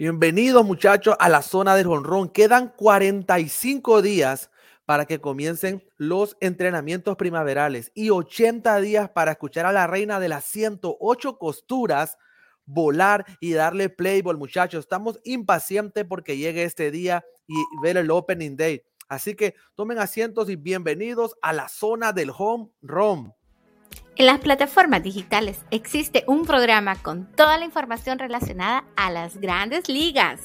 Bienvenidos muchachos a la zona del honrón. Quedan 45 días para que comiencen los entrenamientos primaverales y 80 días para escuchar a la reina de las 108 costuras volar y darle playball, muchachos. Estamos impacientes porque llegue este día y ver el opening day. Así que tomen asientos y bienvenidos a la zona del home run. En las plataformas digitales existe un programa con toda la información relacionada a las grandes ligas.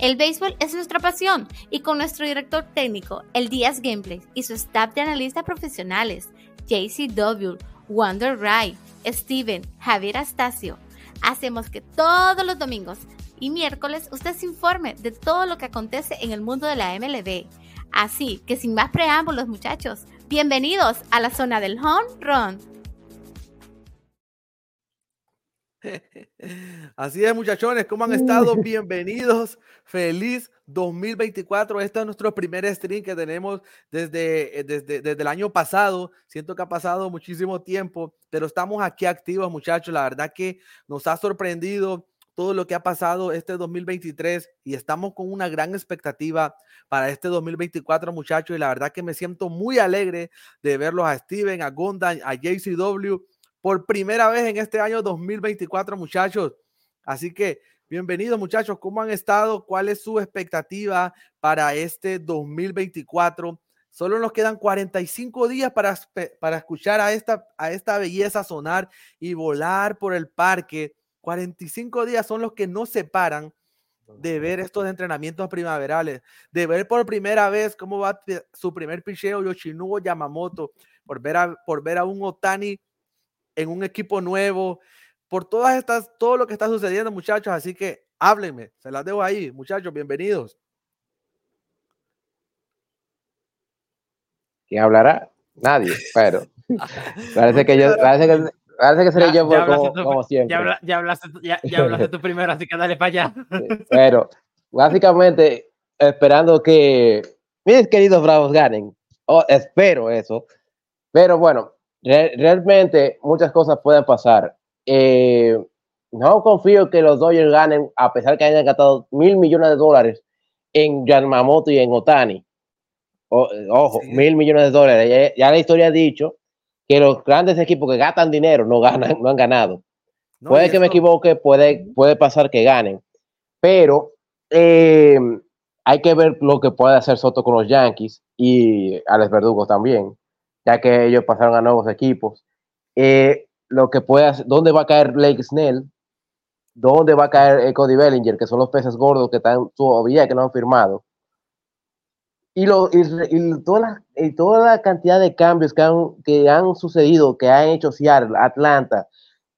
El béisbol es nuestra pasión y con nuestro director técnico, el Díaz Gameplay y su staff de analistas profesionales, JCW, Wonder Wright, Steven, Javier Astacio, hacemos que todos los domingos y miércoles usted se informe de todo lo que acontece en el mundo de la MLB. Así que sin más preámbulos muchachos, bienvenidos a la zona del home run. Así es, muchachones, ¿cómo han estado? Bienvenidos. Feliz 2024. Este es nuestro primer stream que tenemos desde, eh, desde, desde, el año pasado. Siento que ha pasado muchísimo tiempo, pero estamos aquí activos, muchachos. La verdad que nos ha sorprendido todo lo que ha pasado este 2023 y estamos con una gran expectativa para este 2024, muchachos. Y la verdad que me siento muy alegre de verlos a Steven, a Gondan, a JCW por primera vez en este año 2024, muchachos. Así que bienvenidos, muchachos. ¿Cómo han estado? ¿Cuál es su expectativa para este 2024? Solo nos quedan 45 días para, para escuchar a esta, a esta belleza sonar y volar por el parque. 45 días son los que nos separan de ver estos entrenamientos primaverales, de ver por primera vez cómo va su primer picheo Yoshinobu Yamamoto, por ver a, por ver a un Otani en un equipo nuevo, por todas estas, todo lo que está sucediendo, muchachos. Así que háblenme, se las dejo ahí, muchachos, bienvenidos. ¿Quién hablará? Nadie, pero parece que yo, parece que, parece que seré yo como, siempre. Ya, hablaste, ya, hablaste tú primero, así que dale para allá. pero básicamente esperando que mis queridos bravos ganen, espero eso, pero bueno, realmente muchas cosas pueden pasar. Eh, no confío que los Dodgers ganen, a pesar que hayan gastado mil millones de dólares en Yamamoto y en Otani. ojo, mil millones de dólares. Ya, la historia ha dicho que los grandes equipos que gastan dinero no ganan, no han ganado. puede que me equivoque, puede, puede pasar que ganen, pero eh, hay que ver lo que puede hacer Soto con los Yankees y Alex Verdugo también ya que ellos pasaron a nuevos equipos. Eh, lo que puede hacer, ¿dónde va a caer Blake Snell? ¿Dónde va a caer Cody Bellinger? Que son los peces gordos que están todavía que no han firmado. Y, lo, y, toda, la, y toda la cantidad de cambios que han, que han sucedido, que han hecho Seattle, Atlanta,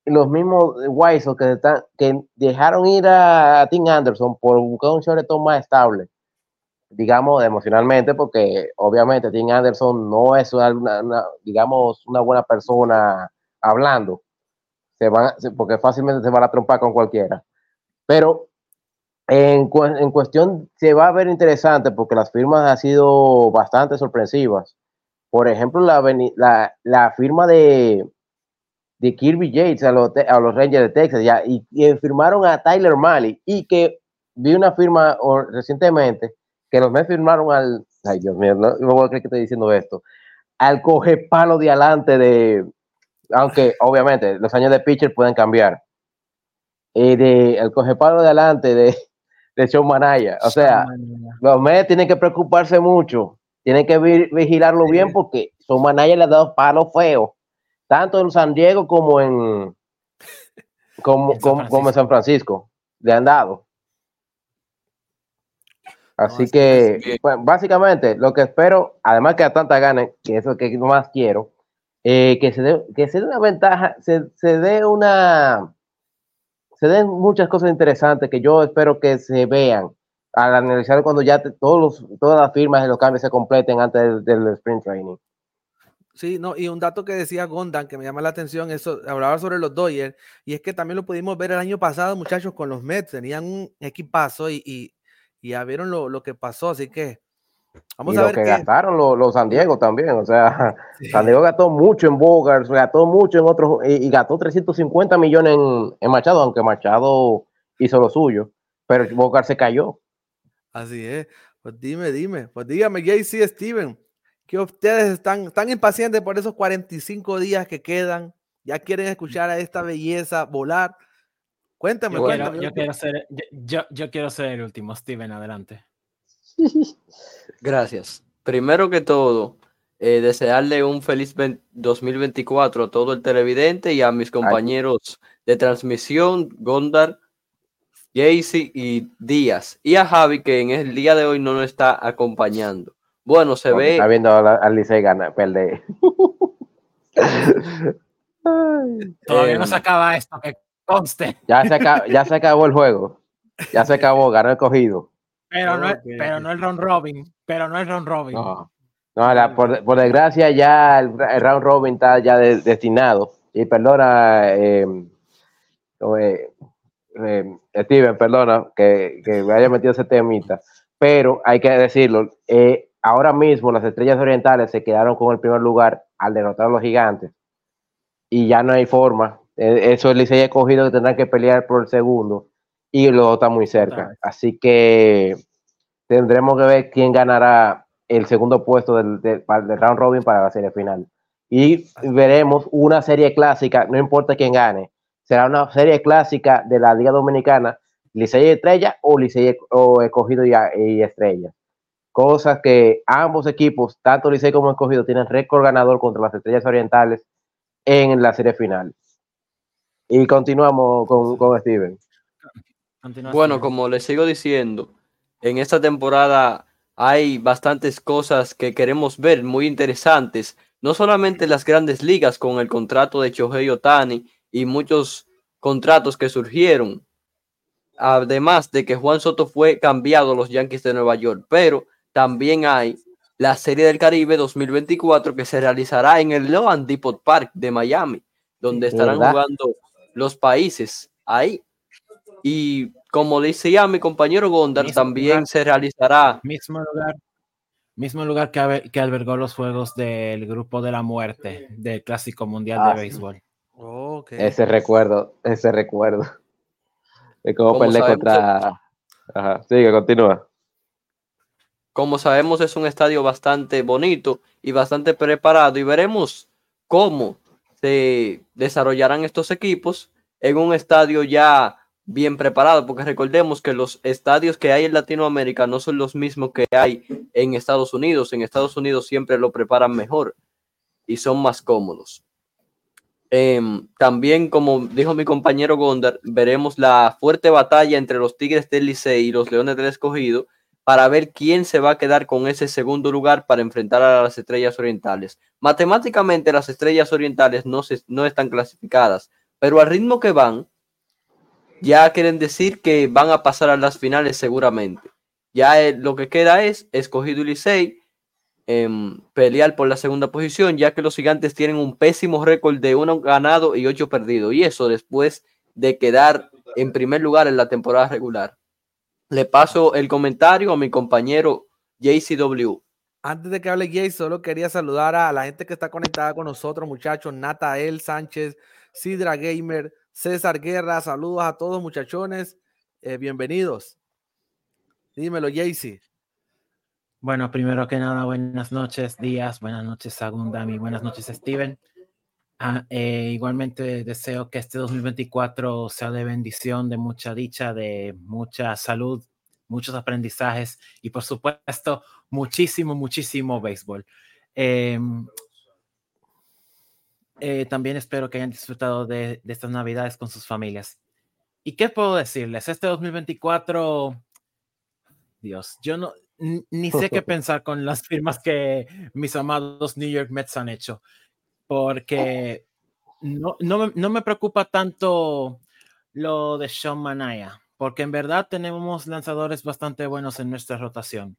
los mismos White que, que dejaron ir a, Tim Anderson por buscar un shortstop más estable digamos, emocionalmente, porque obviamente Tim Anderson no es una, digamos, una buena persona hablando, se va, porque fácilmente se va a la trompa con cualquiera. Pero en, cuestión se va a ver interesante porque las firmas han sido bastante sorpresivas. Por ejemplo, la, la, firma de, de Kirby Yates a los, a los Rangers de Texas ya, y, firmaron a Tyler Malley y que vi una firma recientemente que los Mets firmaron al, ay Dios mío, no, voy a creer que estoy diciendo esto, al coge palo de adelante de, aunque obviamente los años de pitcher pueden cambiar, eh, de, el coge palo de adelante de, de Sean Manaya. O sea, los Mets tienen que preocuparse mucho, tienen que vigilarlo bien porque Sean Manaya le ha dado palo feo, tanto en San Diego como en, como, como en San Francisco, le han dado. Así que, pues, básicamente, lo que espero, además que Atlanta gane, que eso es lo que más quiero, eh, que se dé que se dé una ventaja, se, se dé una, se den muchas cosas interesantes que yo espero que se vean al analizar cuando ya todos los, todas las firmas y los cambios se completen antes del, sprint training. Sí, no, y un dato que decía Gondan que me llama la atención, eso hablaba sobre los Dodgers, y es que también lo pudimos ver el año pasado, muchachos, con los Mets, tenían un equipazo y y ya vieron lo, que pasó, así que vamos a ver. Lo que gastaron los, San Diego también, o sea, San Diego gastó mucho en Bogart, gastó mucho en otros, y, gastó 350 millones en, Machado, aunque Machado hizo lo suyo. pero Bocar se cayó. Así es. Pues dime, dime. Pues dígame, JC Steven, que ustedes están tan impacientes por esos 45 días que quedan. Ya quieren escuchar a esta belleza volar. Cuéntame, Yo, cuéntame. quiero, yo quiero ser, yo, yo- yo quiero ser el último. Steven, adelante. Gracias. Primero que todo, eh, desearle un feliz ven- 2024 a todo el televidente y a mis compañeros de transmisión, Gondar, Jaycee y Díaz, y a Javi, que en el día de hoy no nos está acompañando. Bueno, se Porque ve, Está viendo a la- al Licey ganar, perder. Todavía Eh, no se acaba esto, que conste. Ya se, acabó, ya se acabó el juego. Ya se acabó, ganó el cogido. Pero, no, Ok. pero no el round robin. Pero no el round robin. No, no la- por, por desgracia ya el, el round robin está ya de- destinado. Y perdona, eh, eh, eh, Steven, perdona que, que me haya metido ese temita, pero hay que decirlo, eh, ahora mismo las estrellas orientales se quedaron con el primer lugar al derrotar a los gigantes y ya no hay forma. Eh, eso el Licey ha cogido que tendrán que pelear por el segundo y los dos están muy cerca. Así que tendremos que ver quién ganará el segundo puesto del, del round robin para la serie final. Y veremos una serie clásica, no importa quién gane, será una serie clásica de la Liga Dominicana, Licey y Estrella o Licey o Escogido y, y Estrella. Cosas que ambos equipos, tanto Licey como Escogido, tienen récord ganador contra las Estrellas Orientales en la serie final. Y continuamos con, con Steven. Bueno, como les sigo diciendo, en esta temporada hay bastantes cosas que queremos ver, muy interesantes. No solamente en las grandes ligas con el contrato de Shohei Otani y muchos contratos que surgieron. Además de que Juan Soto fue cambiado a los Yankees de Nueva York, pero también hay la Serie del Caribe 2024 que se realizará en el Loan Depot Park de Miami, donde estarán ¿Verdad? jugando los países ahí. Y como decía mi compañero Gondar, Mismo también lugar. se realizará Mismo lugar. Mismo lugar que, que albergó los juegos del Grupo de la Muerte del Clásico Mundial Ah, de sí. Béisbol. Ese recuerdo, ese recuerdo. De cómo Como perder contra. Ajá, sigue, continúa. Como sabemos, es un estadio bastante bonito y bastante preparado y veremos cómo se desarrollarán estos equipos en un estadio ya bien preparado, porque recordemos que los estadios que hay en Latinoamérica no son los mismos que hay en Estados Unidos. En Estados Unidos siempre lo preparan mejor y son más cómodos. Em, también, como dijo mi compañero Gondar, veremos la fuerte batalla entre los Tigres del Licey y los Leones del Escogido para ver quién se va a quedar con ese segundo lugar para enfrentar a las estrellas orientales. Matemáticamente las estrellas orientales no, se, están clasificadas, pero al ritmo que van, ya quieren decir que van a pasar a las finales seguramente. Ya eh, lo que queda es escogido Licey em, pelear por la segunda posición, ya que los gigantes tienen un pésimo récord de uno ganado y ocho perdidos, y eso después de quedar en primer lugar en la temporada regular. Le paso el comentario a mi compañero JCW. Antes de que hable Jay, solo quería saludar a la gente que está conectada con nosotros, muchachos. Natael Sánchez, Sidra Gamer, César Guerra, saludos a todos, muchachones. Eh, bienvenidos. Dímelo, Jaycee. Bueno, primero que nada, buenas noches, días, buenas noches, Agundami, buenas noches, Steven. Ah, eh, igualmente deseo que este 2024 sea de bendición, de mucha dicha, de mucha salud, muchos aprendizajes y por supuesto muchísimo, muchísimo béisbol. Eh, eh, también espero que hayan disfrutado de, de estas navidades con sus familias. ¿Y qué puedo decirles? Este 2024, Dios, yo no, ni sé qué pensar con las firmas que mis amados New York Mets han hecho, porque no, no, me, no me preocupa tanto lo de Sean Manaya, porque en verdad tenemos lanzadores bastante buenos en nuestra rotación.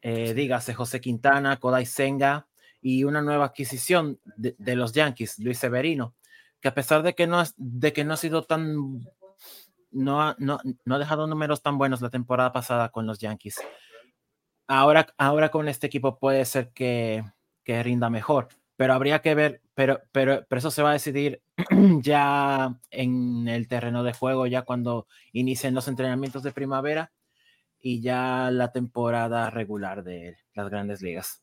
Eh, dígase José Quintana, Kodai Senga y una nueva adquisición de, de los Yankees, Luis Severino, que a pesar de que no, es- de que no ha sido tan no ha, no, no ha dejado números tan buenos la temporada pasada con los Yankees. Ahora, ahora con este equipo puede ser que, que rinda mejor. Pero habría que ver, pero, pero, pero eso se va a decidir ya en el terreno de juego, ya cuando inicien los entrenamientos de primavera y ya la temporada regular de las grandes ligas.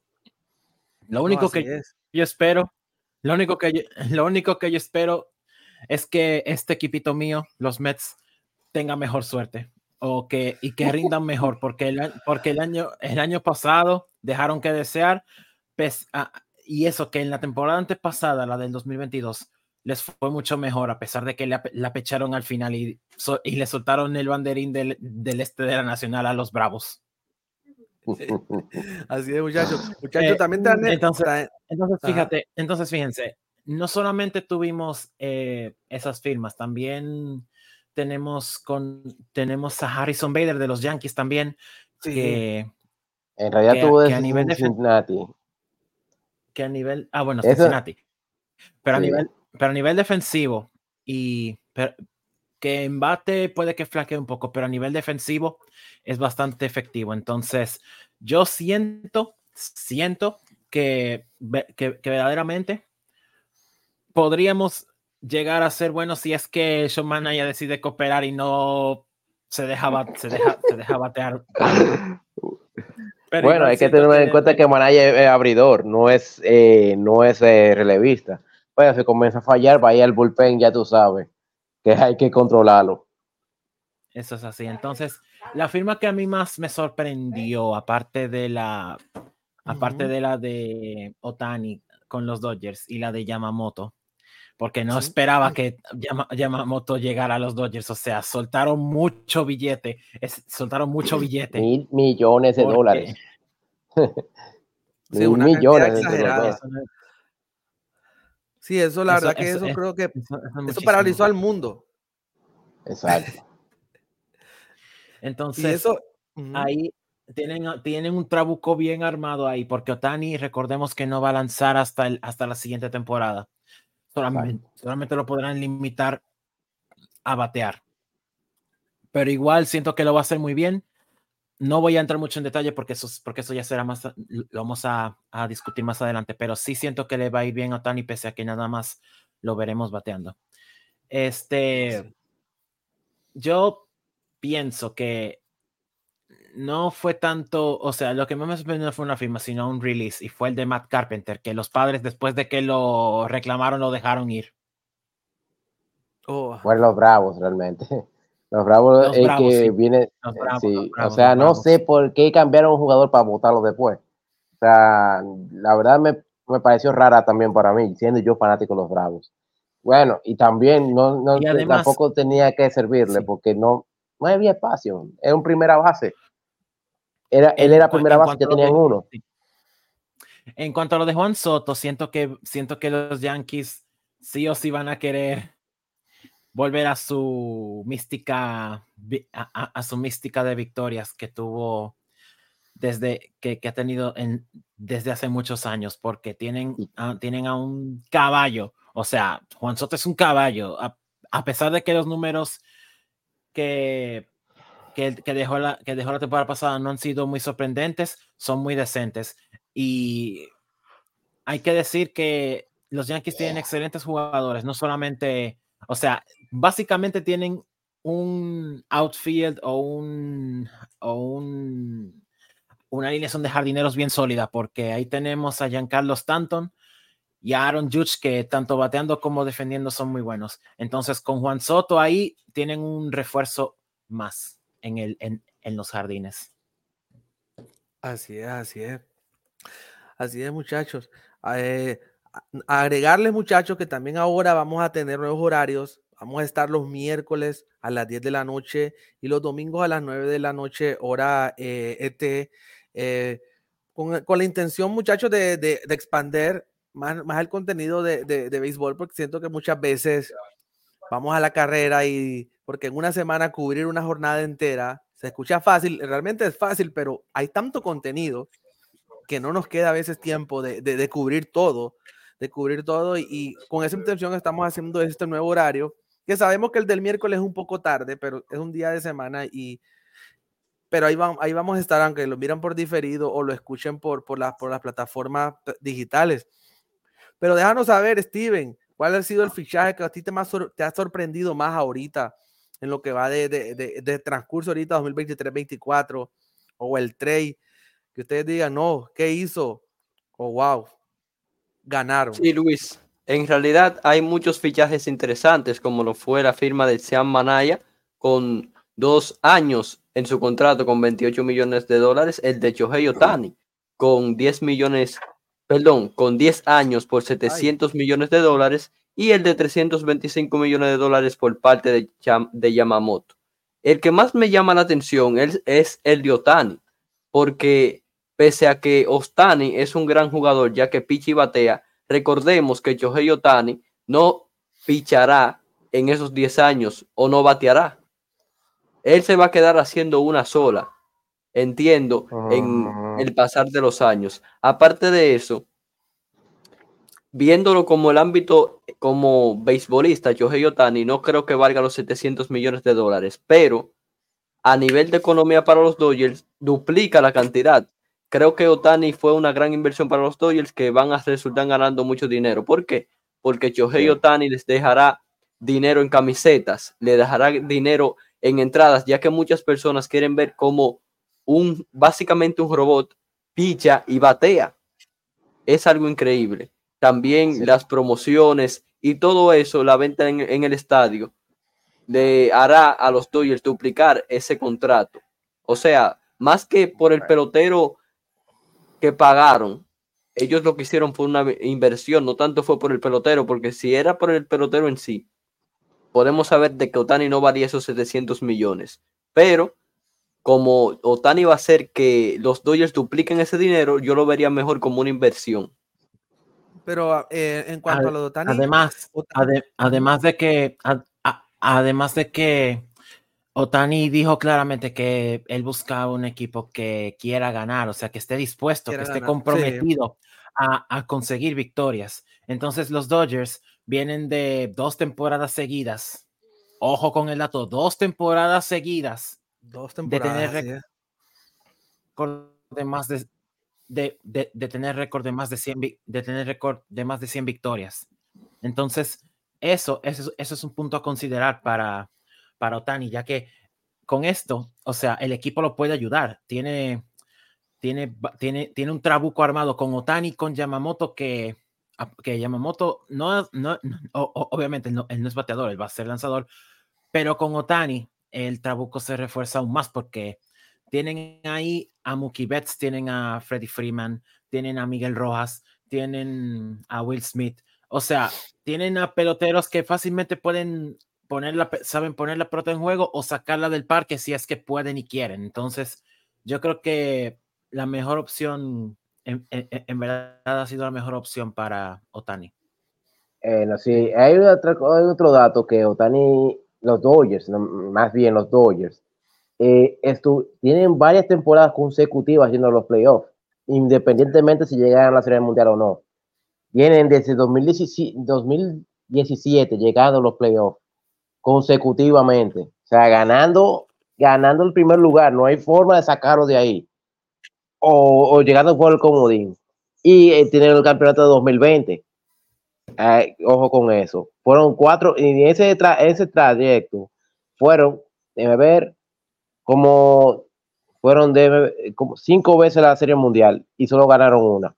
Lo único que yo espero, lo único que yo, lo único que yo espero es que este equipito mío, los Mets, tenga mejor suerte o que y que rindan mejor porque el, porque el año el año pasado dejaron que desear y eso que en la temporada antepasada la del 2022 les fue mucho mejor a pesar de que la, la pecharon al final y, y, le soltaron el banderín del, del, este de la nacional a los Bravos. Así es, muchachos. Muchachos, eh, también entonces, entonces, fíjate, entonces fíjense, no solamente tuvimos eh, esas firmas, también tenemos con tenemos a Harrison Bader de los Yankees también sí. que en realidad tuvo de a nivel de Cincinnati que a nivel ah bueno Cincinnati pero a nivel pero a nivel defensivo y que en bate puede que flaquee un poco, pero a nivel defensivo es bastante efectivo. Entonces, yo siento, siento que, que, que verdaderamente podríamos llegar a ser buenos si es que Sean Manaya decide cooperar y no se deja, se deja, se deja batear. Pero bueno, hay que tener en cuenta que Manaya es abridor, no es, eh, no es eh, relevista pues se comienza a fallar, vaya al bullpen, ya tú sabes que hay que controlarlo. Eso es así. Entonces, la firma que a mí más me sorprendió, aparte de la, aparte de la de Otani con los Dodgers y la de Yamamoto, porque no esperaba que Yamamoto llegara a los Dodgers. O sea, soltaron mucho billete, soltaron mucho billete. Mil millones de dólares. Mil millones de dólares. Sí, eso la verdad que eso, creo que eso, paralizó al mundo. Exacto. Entonces, eso, ahí tienen, tienen un trabuco bien armado ahí, porque Otani, recordemos que no va a lanzar hasta, el, hasta la siguiente temporada. Solamente, solamente lo podrán limitar a batear. Pero igual siento que lo va a hacer muy bien no voy a entrar mucho en detalle porque eso, porque eso ya será más, lo vamos a, a, discutir más adelante, pero sí siento que le va a ir bien a Otani pese a que nada más lo veremos bateando. Este, yo pienso que no fue tanto, o sea, lo que más me sorprendió no fue una firma, sino un release, y fue el de Matt Carpenter, que los padres después de que lo reclamaron lo dejaron ir. Oh. Fueron los bravos realmente. Los Bravos es que viene. sí. o sea, no sé por qué cambiaron un jugador para votarlo después. O sea, la verdad me, me, pareció rara también para mí, siendo yo fanático de los Bravos. Bueno, y también no, no tampoco tenía que servirle porque no, no había espacio. Es un primera base. Era, él era primera base, ya tenían uno. En cuanto a lo de Juan Soto, siento que, siento que los Yankees sí o sí van a querer volver a su mística, a, su mística de victorias que tuvo desde que, ha tenido en, desde hace muchos años, porque tienen, a, tienen a un caballo, o sea, Juan Soto es un caballo, a, pesar de que los números que, que, dejó la, que dejó la temporada pasada no han sido muy sorprendentes, son muy decentes. Y hay que decir que los Yankees tienen excelentes jugadores, no solamente, o sea, básicamente tienen un outfield o un, o un una alineación de jardineros bien sólida, porque ahí tenemos a Giancarlo Stanton y a Aaron Judge, que tanto bateando como defendiendo son muy buenos. Entonces, con Juan Soto ahí tienen un refuerzo más en, los jardines. Así es, así es. Así es, muchachos. Eh, agregarles, muchachos, que también ahora vamos a tener nuevos horarios Vamos a estar los miércoles a las 10 de la noche y los domingos a las 9 de la noche, hora eh, ET, eh, con, la intención, muchachos, de, de, de expander más, el contenido de, de, béisbol, porque siento que muchas veces vamos a la carrera y porque en una semana cubrir una jornada entera se escucha fácil, realmente es fácil, pero hay tanto contenido que no nos queda a veces tiempo de, de cubrir todo, de cubrir todo y, con esa intención estamos haciendo este nuevo horario que sabemos que el del miércoles es un poco tarde, pero es un día de semana y pero ahí, vamos, ahí vamos a estar, aunque lo miran por diferido o lo escuchen por, por, las, por las plataformas digitales. Pero déjanos saber, Steven, ¿cuál ha sido el fichaje que a ti te, más te ha sorprendido más ahorita en lo que va de, de, de, transcurso ahorita 2023-24 o el trade? Que ustedes digan, no, ¿qué hizo? O oh, wow, ganaron. Sí, Luis. En realidad hay muchos fichajes interesantes, como lo fue la firma de Sean Manaya con dos años en su contrato con 28 millones de dólares, el de Chohei Otani con 10 millones, perdón, con 10 años por 700 millones de dólares y el de 325 millones de dólares por parte de, de Yamamoto. El que más me llama la atención es, es el de Otani, porque pese a que Ostani es un gran jugador, ya que picha y batea, recordemos que Shohei Otani no pichará en esos 10 años o no bateará. Él se va a quedar haciendo una sola, entiendo, en el pasar de los años. Aparte de eso, viéndolo como el ámbito como beisbolista, Shohei Otani no creo que valga los 700 millones de dólares, pero a nivel de economía para los Dodgers duplica la cantidad creo que Otani fue una gran inversión para los Dodgers que van a resultar ganando mucho dinero. ¿Por qué? Porque Shohei Otani les dejará dinero en camisetas, le dejará dinero en entradas, ya que muchas personas quieren ver como un, básicamente un robot picha y batea. Es algo increíble. También las promociones y todo eso, la venta en, en el estadio, le hará a los Dodgers duplicar ese contrato. O sea, más que por el pelotero que pagaron, ellos lo que hicieron fue una inversión, no tanto fue por el pelotero, porque si era por el pelotero en sí, podemos saber de que Otani no valía esos 700 millones. Pero como Otani va a hacer que los Dodgers dupliquen ese dinero, yo lo vería mejor como una inversión. Pero eh, en cuanto a lo de Otani, además, además de que, además de que Otani dijo claramente que él buscaba un equipo que quiera ganar, o sea, que esté dispuesto, que esté comprometido a, conseguir victorias. Entonces los Dodgers vienen de dos temporadas seguidas. Ojo con el dato, dos temporadas seguidas. Dos temporadas. De tener récord de más de, de, tener récord de más de 100 de tener récord de más de 100 victorias. Entonces, eso, eso, eso es un punto a considerar para, para Otani, ya que con esto, o sea, el equipo lo puede ayudar. Tiene, tiene, tiene, tiene un trabuco armado con Otani, con Yamamoto, que, que Yamamoto no, no, obviamente no, él no es bateador, él va a ser lanzador, pero con Otani el trabuco se refuerza aún más porque tienen ahí a Mookie Betts, tienen a Freddie Freeman, tienen a Miguel Rojas, tienen a Will Smith, o sea, tienen a peloteros que fácilmente pueden ponerla, saben poner la pelota en juego o sacarla del parque si es que pueden y quieren. Entonces, yo creo que la mejor opción, en, en, verdad ha sido la mejor opción para Otani. Eh, sí, hay otro, dato que Otani, los Dodgers, más bien los Dodgers, eh, tienen varias temporadas consecutivas haciendo los playoffs, independientemente si llegan a la Serie Mundial o no. Vienen desde 2017, 2017 llegando a los playoffs consecutivamente. O sea, ganando, ganando el primer lugar, no hay forma de sacarlo de ahí. O, llegando por el comodín. Y eh, tienen el campeonato de 2020. Ojo con eso. Fueron cuatro, y en ese, ese trayecto fueron, debe ver, como fueron de, como cinco veces la Serie Mundial y solo ganaron una.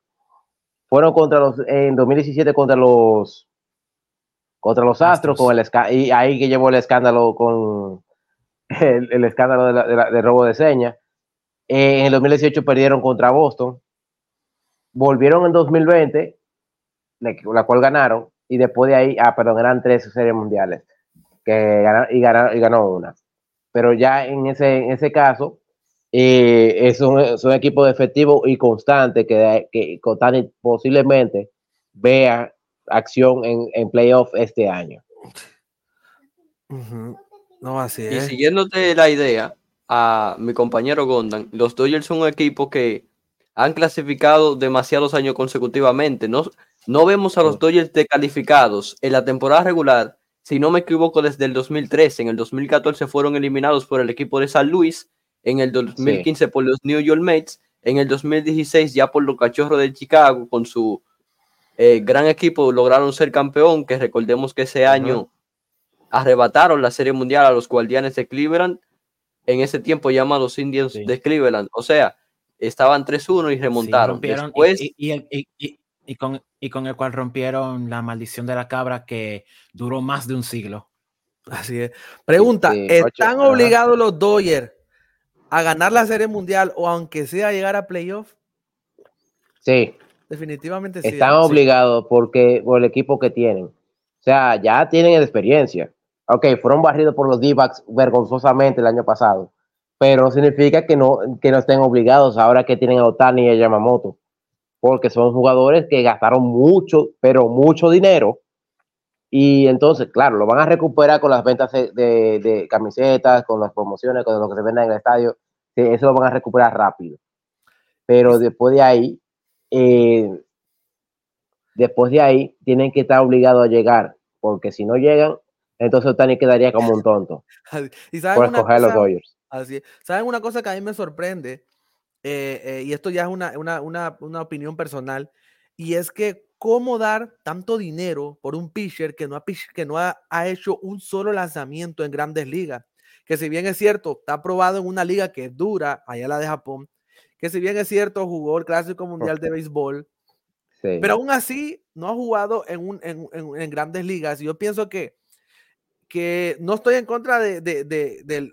Fueron contra los, en 2017 contra los contra los Astros, con el y ahí que llevó el escándalo con el, escándalo de, robo de señas. en el 2018 perdieron contra Boston. Volvieron en 2020, la cual ganaron, y después de ahí, ah, perdón, eran tres series mundiales, que y, ganaron, y ganó una. Pero ya en ese, en ese caso, eh, es, un, es, un, equipo de efectivo y constante que, que posiblemente vea acción en, en playoff este año. No, así Y siguiéndote la idea a mi compañero Gondan, los Dodgers son un equipo que han clasificado demasiados años consecutivamente. No, no vemos a los Dodgers calificados en la temporada regular, si no me equivoco, desde el 2013. En el 2014 fueron eliminados por el equipo de San Luis, en el 2015 por los New York Mets, en el 2016 ya por los Cachorros de Chicago con su eh, gran equipo lograron ser campeón, que recordemos que ese año arrebataron la Serie Mundial a los Guardianes de Cleveland, en ese tiempo llamados Indians Sí. de Cleveland. O sea, estaban 3-1 y remontaron. Después, y, y el- y- y- con, y con el cual rompieron la maldición de la cabra que duró más de un siglo. Así es. Pregunta, Sí, ¿están obligados los Dodgers a ganar la Serie Mundial o aunque sea llegar a playoff? Sí, Definitivamente sí. están obligados porque por el equipo que tienen. O sea, ya tienen experiencia. Ok, fueron barridos por los D-backs vergonzosamente el año pasado, pero no significa que no, que no estén obligados ahora que tienen a Otani y a Yamamoto, porque son jugadores que gastaron mucho, pero mucho dinero. Y entonces, claro, lo van a recuperar con las ventas de, de- camisetas, con las promociones, con lo que se venda en el estadio. Eso lo van a recuperar rápido. Pero después de ahí, eh, después de ahí, tienen que estar obligados a llegar, porque si no llegan, entonces Otani quedaría como un tonto Y saben por escoger a los cosa? Dodgers. Así es. ¿Saben una cosa que a mí me sorprende? Eh, eh, y esto ya es una, una, una, una opinión personal, y es que cómo dar tanto dinero por un pitcher que no ha, que no ha, ha hecho un solo lanzamiento en grandes ligas. Que si bien es cierto, está aprobado en una liga que es dura, allá la de Japón, que si bien es cierto, jugó el Clásico Mundial de Béisbol, Sí. pero aún así no ha jugado en, un, en, en- en grandes ligas. Y yo pienso que, que no estoy en contra de, de, de-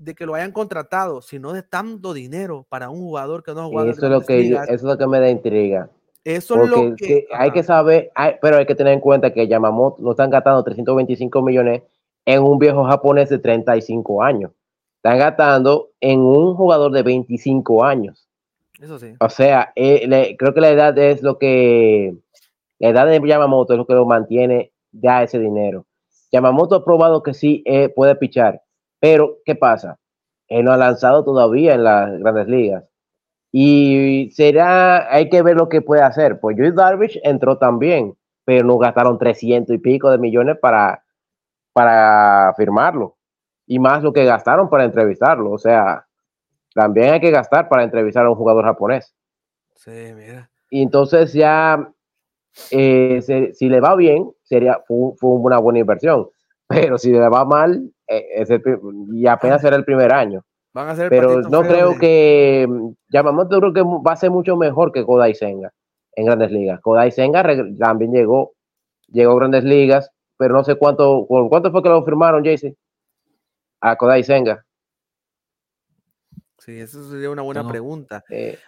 de que lo hayan contratado, sino de tanto dinero para un jugador que no ha jugado eso, es lo que, yo- eso es lo que me da intriga. Eso es lo que, que hay que saber, hay- pero hay que tener en cuenta que Yamamoto no están gastando 325 millones en un viejo japonés de 35 años. Están gastando en un jugador de 25 años. eso sí. O sea, eh, le- creo que la edad es lo que, la edad de Yamamoto es lo que lo mantiene ya ese dinero. Yamamoto ha probado que sí eh, puede pichar, pero ¿qué pasa? Él no ha lanzado todavía en las grandes ligas. Y será, hay que ver lo que puede hacer. Pues Joey Darvish entró también, pero no gastaron 300 y pico de millones para, para firmarlo. Y más lo que gastaron para entrevistarlo. O sea, también hay que gastar para entrevistar a un jugador japonés. Sí, mira. Y entonces ya, eh, se- si le va bien, sería fue, fue una buena inversión. Pero si le va mal, eh, es el pri- y apenas será el primer año. Van a ser el Pero no creo de- que mm, Yamamoto creo que va a ser mucho mejor que Kodai Senga en Grandes Ligas. Kodai Senga también llegó, llegó a Grandes Ligas, pero no sé cuánto, ¿por cuánto fue que lo firmaron, JC? A Kodai Senga. Sí, eso sería una buena No. pregunta. Eh,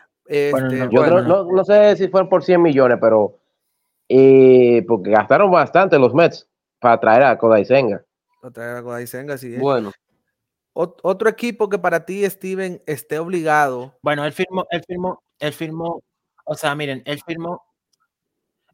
Bueno, Este, no, Yo Bueno, creo- no, no sé si fueron por 100 millones, pero eh, porque gastaron bastante los Mets para traer a Kodai Senga. ¿Eh? bueno, Ot- otro equipo que para ti, Steven, esté obligado. Bueno, él firmó, él firmó, él firmó, o sea, miren, él firmó,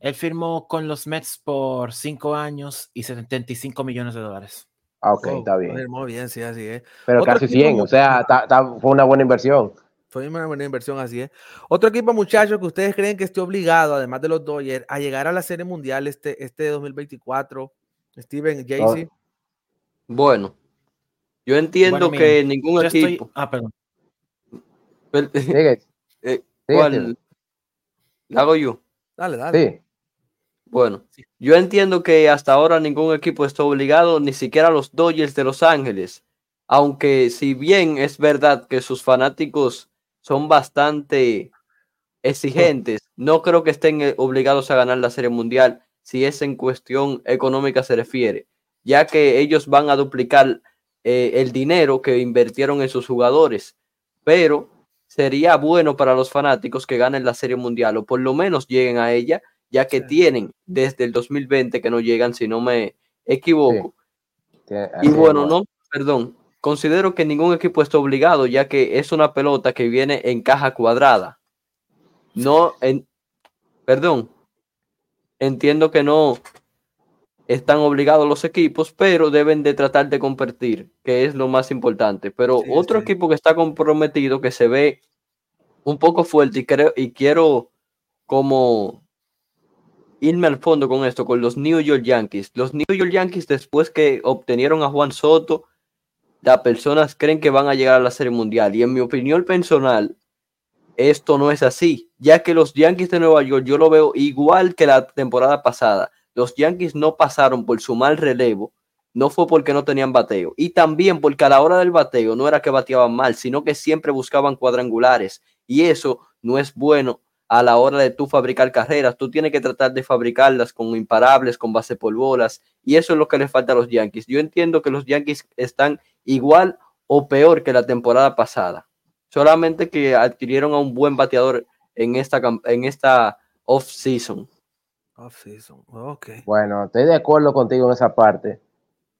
él firmó con los Mets por cinco años y 75 millones de dólares. Ah, ok, está bien. firmó bien, sí, así es. Pero Otro casi equipo 100, o sea, ta- ta- fue una buena inversión. Fue una buena inversión, así es. Otro equipo, muchachos, que ustedes creen que esté obligado, además de los Dodgers, a llegar a la Serie Mundial este, este 2024. Steven, Jaycee. Bueno. Yo entiendo Bueno, que ningún Yo estoy, equipo. ah, perdón. Eh, sigue, ¿Cuál? Steven. ¿La hago yo? Dale, dale. Sí, Bueno, yo entiendo que hasta ahora ningún equipo está obligado, ni siquiera los Dodgers de Los Ángeles. Aunque si bien es verdad que sus fanáticos son bastante exigentes, no creo que estén eh, obligados a ganar la Serie Mundial si es en cuestión económica se refiere, ya que ellos van a duplicar eh, el dinero que invirtieron en sus jugadores. Pero sería bueno para los fanáticos que ganen la Serie Mundial o por lo menos lleguen a ella ya que Sí. tienen desde el 2020 que no llegan, si no me equivoco. Y bueno, no, perdón, considero que ningún equipo está obligado, ya que es una pelota que viene en caja cuadrada. No, en, perdón, entiendo que no están obligados los equipos, pero deben de tratar de competir, que es lo más importante. Pero Sí, otro sí. equipo que está comprometido, que se ve un poco fuerte y creo y quiero como irme al fondo con esto, con los New York Yankees. Los New York Yankees, después que obtenieron a Juan Soto, las personas creen que van a llegar a la Serie Mundial. Y en mi opinión personal, esto no es así, ya que los Yankees de Nueva York yo lo veo igual que la temporada pasada. Los Yankees no pasaron por su mal relevo, no fue porque no tenían bateo, y también porque a la hora del bateo no era que bateaban mal, sino que siempre buscaban cuadrangulares, y eso no es bueno a la hora de tú fabricar carreras. Tú tienes que tratar de fabricarlas con imparables, con base por bolas, y eso es lo que le falta a los Yankees. Yo entiendo que los Yankees están igual o peor que la temporada pasada solamente que adquirieron a un buen bateador en esta, en esta off-season. Off-season, ok. Bueno, estoy de acuerdo contigo en esa parte.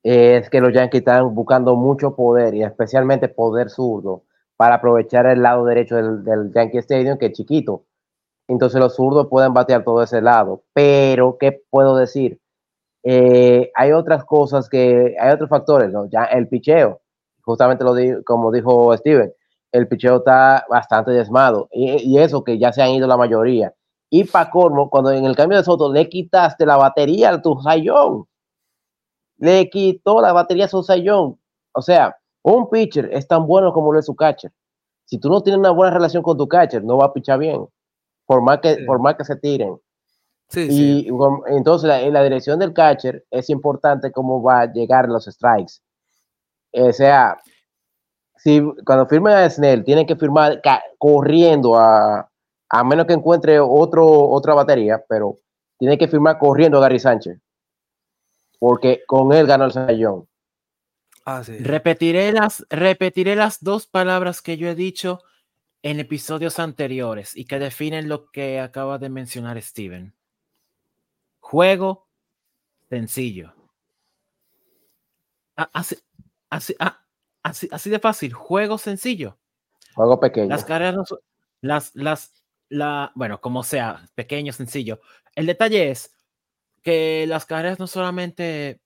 Es que los Yankees están buscando mucho poder y especialmente poder zurdo para aprovechar el lado derecho del, Yankee Stadium, que es chiquito. Entonces los zurdos pueden batear todo ese lado. Pero, ¿qué puedo decir? Eh, hay otras cosas que, hay otros factores, ¿no? Ya el picheo, justamente lo di, como dijo Steven, el picheo está bastante desmado. Y, eso que ya se han ido la mayoría. Y para colmo, cuando en el cambio de Soto le quitaste la batería a tu sayón, le quitó la batería a su sayón. O sea, un pitcher es tan bueno como lo es su catcher. Si tú no tienes una buena relación con tu catcher, no va a pichar bien, por más que, por más que se tiren. y entonces en la dirección del catcher es importante cómo va a llegar los strikes. O sea, si cuando firmen a Snell, tienen que firmar corriendo a, a menos que encuentre otro, otra batería, pero tiene que firmar corriendo a Gary Sánchez. Porque con él ganó el sayón. Ah, repetiré, las, repetiré las dos palabras que yo he dicho en episodios anteriores y que definen lo que acaba de mencionar Steven. Juego sencillo. Ah, así, así, ah, Así, de fácil, juego sencillo. Juego pequeño. Las carreras las, las, bueno, como sea, pequeño, sencillo. El detalle es que las carreras no solamente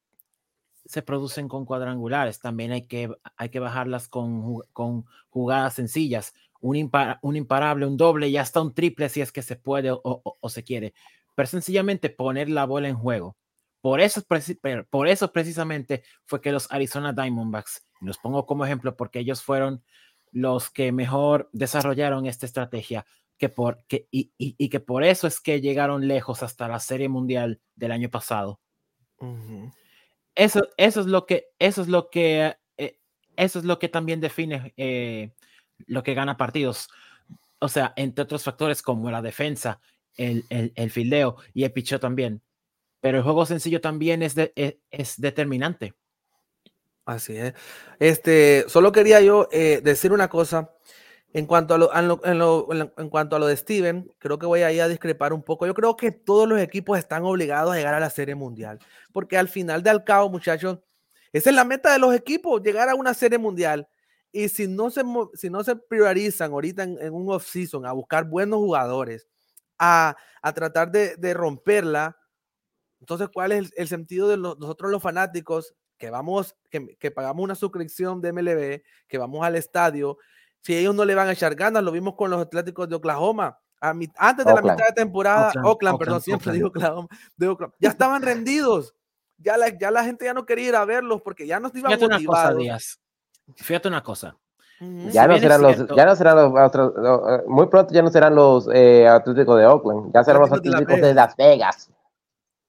se producen con cuadrangulares, también hay que, hay que bajarlas con, con jugadas sencillas, un, un, imparable, un doble y hasta un triple si es que se puede o, o, se quiere, pero sencillamente poner la bola en juego. Por eso, por eso precisamente fue que los Arizona Diamondbacks los pongo como ejemplo porque ellos fueron los que mejor desarrollaron esta estrategia que por, que, y, que por eso es que llegaron lejos hasta la Serie Mundial del año pasado. eso, eso es lo que, eso es lo que, eh, eso es lo que también define eh, lo que gana partidos. O sea, entre otros factores como la defensa, el, el, el fildeo y el picheo también. Pero el juego sencillo también es, de, es, es determinante. Así es. Este, solo quería yo eh, decir una cosa. En cuanto a lo, en, cuanto a lo de Steven, creo que voy a ir a discrepar un poco. Yo creo que todos los equipos están obligados a llegar a la Serie Mundial. Porque al final del cabo, muchachos, esa es la meta de los equipos, llegar a una Serie Mundial. Y si no se, si no se priorizan ahorita en, un off-season a buscar buenos jugadores, a, a tratar de, de, romperla, entonces, ¿cuál es el, sentido de nosotros los fanáticos que vamos, que, pagamos una suscripción de MLB, que vamos al estadio, si ellos no le van a echar ganas, lo vimos con los Atléticos de Oklahoma. A antes de la mitad de temporada, Oakland, perdón, siempre digo Oklahoma, ya estaban rendidos. Ya la, ya la gente ya no quería ir a verlos porque ya no se iban Fíjate motivados. Una cosa, Díaz. Fíjate una cosa. Ya, no serán los, ya no serán los, eh, muy pronto ya no serán los eh, Atléticos de Oakland, ya serán los Atléticos de, Las Vegas.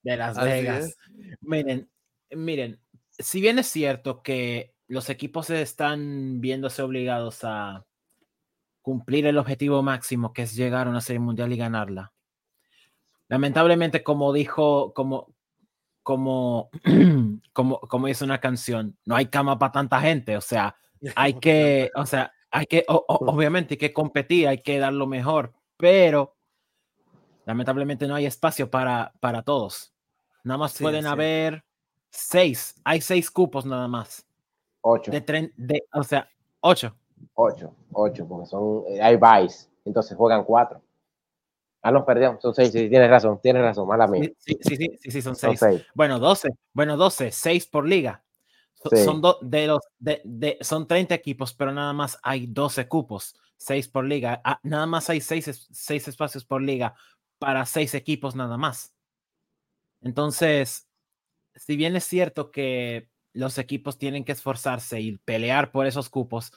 De Las Vegas. Miren, miren, si bien es cierto que los equipos están viéndose obligados a cumplir el objetivo máximo que es llegar a una serie mundial y ganarla. Lamentablemente, como dijo, como, como, como, como dice una canción, no hay cama para tanta gente. O sea, hay que, o sea, hay que, obviamente hay que competir, hay que dar lo mejor, pero lamentablemente no hay espacio para, para todos. Nada más pueden haber Seis. Hay seis cupos nada más. Ocho. De, tren, de o sea, ocho. Ocho, ocho, porque son, eh, hay vice, entonces juegan cuatro. Ah, nos perdemos, son seis, sí, tienes razón, tienes razón, mala mía. Sí, sí, sí, sí, sí son, seis. Bueno, doce, bueno, doce, seis por liga. Son, dos de los, de, de, son 30 equipos, pero nada más hay 12 cupos, seis por liga. Ah, nada más hay seis, seis espacios por liga para seis equipos nada más. Entonces, si bien es cierto que los equipos tienen que esforzarse y pelear por esos cupos,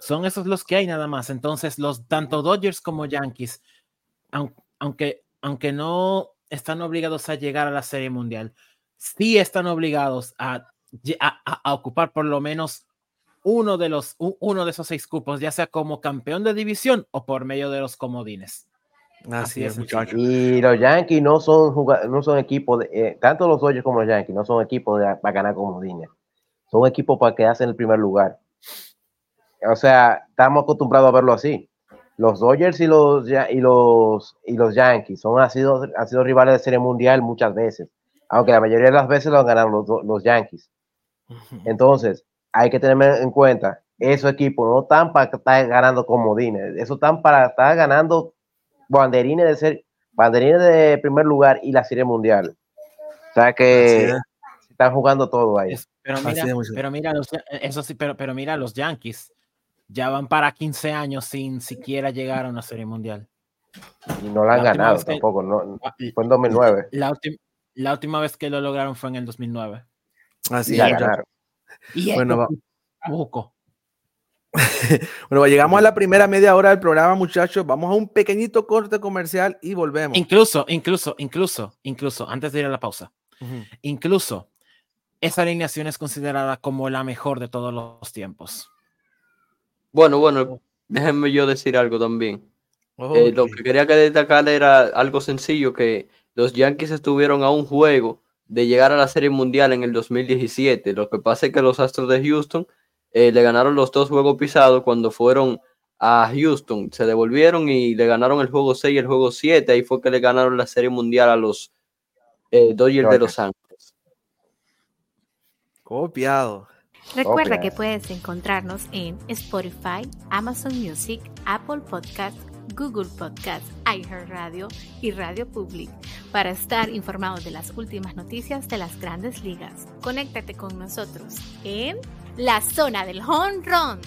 Son esos los que hay nada más. Entonces, los tanto Dodgers como Yankees, aunque, aunque no están obligados a llegar a la Serie Mundial, sí están obligados a, ocupar por lo menos uno de, los, uno de esos seis cupos, ya sea como campeón de división o por medio de los comodines. Así, es, muchachos. Y los Yankees no son, no son equipos, de, eh, tanto los Dodgers como los Yankees, no son equipos de, para ganar comodines. Son equipos para quedarse en el primer lugar. O sea, estamos acostumbrados a verlo así. Los Dodgers y los, y los, y los Yankees son, han, sido, han sido rivales de serie mundial muchas veces, aunque la mayoría de las veces lo han ganado los, los Yankees. Entonces, hay que tener en cuenta, esos equipos no están para estar ganando comodines, eso están para estar ganando banderines de ser banderines de primer lugar y la serie mundial. O sea que están jugando todo ahí. Pero mira, pero mira los, eso sí, pero, pero mira los Yankees ya van para 15 años sin siquiera llegar a una serie mundial. Y no la han ganado tampoco, no, ah, fue en 2009. La, la, última vez que lo lograron fue en el 2009. Así y ganaron. Y bueno, va. bueno, llegamos a la primera media hora del programa, muchachos. Vamos a un pequeñito corte comercial y volvemos. Incluso, incluso, incluso, incluso, antes de ir a la pausa, incluso esa alineación es considerada como la mejor de todos los tiempos. Bueno, bueno, déjenme yo decir algo también. Eh, lo que quería que destacar era algo sencillo, que los Yankees estuvieron a un juego de llegar a la Serie Mundial en el 2017. Lo que pasa es que los Astros de Houston eh, le ganaron los dos juegos pisados cuando fueron a Houston. Se devolvieron y le ganaron el juego 6 y el juego 7. Ahí fue que le ganaron la Serie Mundial a los eh, Dodgers de Los Ángeles. Copiado. Recuerda que puedes encontrarnos en Spotify, Amazon Music, Apple Podcast, Google Podcast, iHeartRadio y Radio Public para estar informado de las últimas noticias de las grandes ligas. Conéctate con nosotros en la zona del home.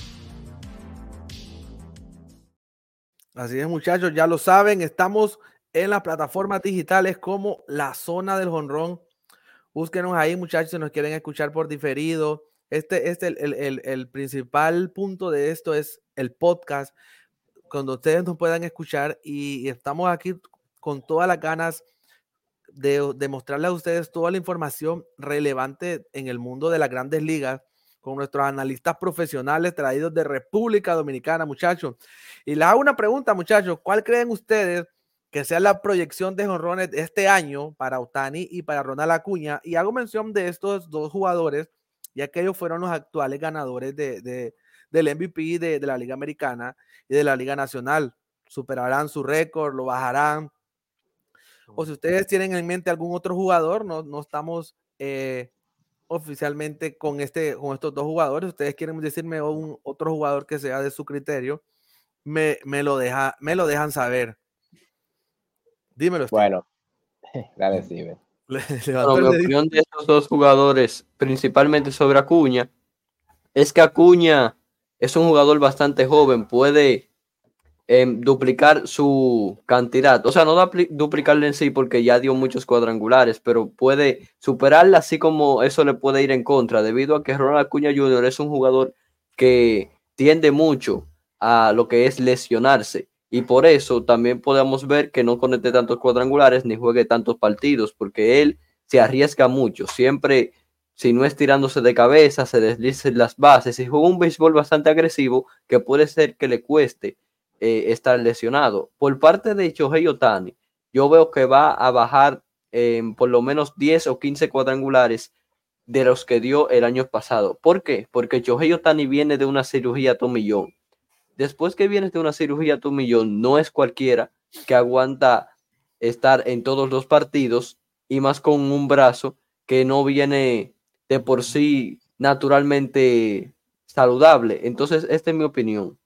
Así es, muchachos, ya lo saben, estamos en las plataformas digitales como la zona del honrón. Búsquenos ahí, muchachos, si nos quieren escuchar por diferido este, este el, el, principal punto de esto es el podcast, cuando ustedes nos puedan escuchar y, estamos aquí con todas las ganas de, de, mostrarles a ustedes toda la información relevante en el mundo de las grandes ligas con nuestros analistas profesionales traídos de República Dominicana, muchachos. Y les hago una pregunta, muchachos, ¿cuál creen ustedes que sea la proyección de jonrones este año para Otani y para Ronald Acuña? Y hago mención de estos dos jugadores ya que ellos fueron los actuales ganadores de, del MVP de, la Liga Americana y de la Liga Nacional. Superarán su récord, lo bajarán. O si ustedes tienen en mente algún otro jugador, no, no estamos eh, oficialmente con, este, con estos dos jugadores. Ustedes quieren decirme un otro jugador que sea de su criterio, me, me lo, deja, me lo dejan saber. Dímelo. Bueno, dale, Steven. la opinión de estos dos jugadores, principalmente sobre Acuña, es que Acuña es un jugador bastante joven, puede em, duplicar su cantidad, o sea, no duplicarle en sí porque ya dio muchos cuadrangulares, pero puede superarla así como eso le puede ir en contra, debido a que Ronald Acuña Jr. es un jugador que tiende mucho a lo que es lesionarse y por eso también podemos ver que no conecte tantos cuadrangulares ni juegue tantos partidos, porque él se arriesga mucho. Siempre, si no es tirándose de cabeza, se desliza las bases y juega un béisbol bastante agresivo que puede ser que le cueste eh, estar lesionado. Por parte de Shohei Otani, yo veo que va a bajar en por lo menos 10 o 15 cuadrangulares de los que dio el año pasado. ¿Por qué? Porque Shohei Otani viene de una cirugía tomillón después que vienes de una cirugía tu millón, no es cualquiera que aguanta estar en todos los partidos y más con un brazo que no viene de por sí naturalmente saludable. Entonces, esta es mi opinión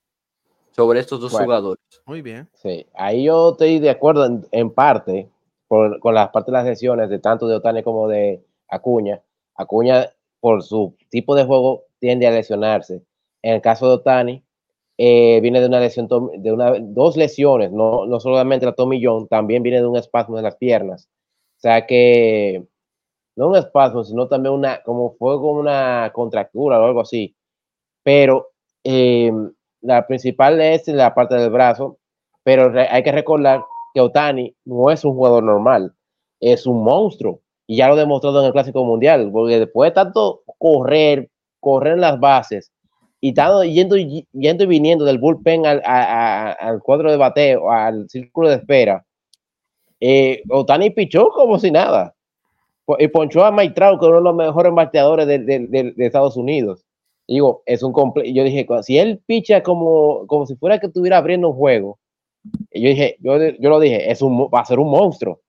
sobre estos dos jugadores. Muy bien. Sí, ahí yo estoy de acuerdo en, parte con las partes de las lesiones de tanto de Otani como de Acuña. Acuña, por su tipo de juego, tiende a lesionarse. En el caso de Otani, eh, viene de una lesión, de una, dos lesiones, no, no solamente la tomillón, también viene de un espasmo en las piernas. O sea que, no un espasmo, sino también una, como fue como una contractura o algo así. Pero eh, la principal es la parte del brazo, pero hay que recordar que Otani no es un jugador normal, es un monstruo. Y ya lo demostrado en el Clásico Mundial, porque después de tanto correr, correr en las bases, y estando yendo, y viniendo del bullpen al, al cuadro de bateo, al círculo de espera, eh, Otani pichó como si nada. Y ponchó a Mike que es uno de los mejores bateadores de, Estados Unidos. Digo, es un Yo dije, si él picha como, como si fuera que estuviera abriendo un juego, yo dije, yo, yo lo dije, es un, va a ser un monstruo.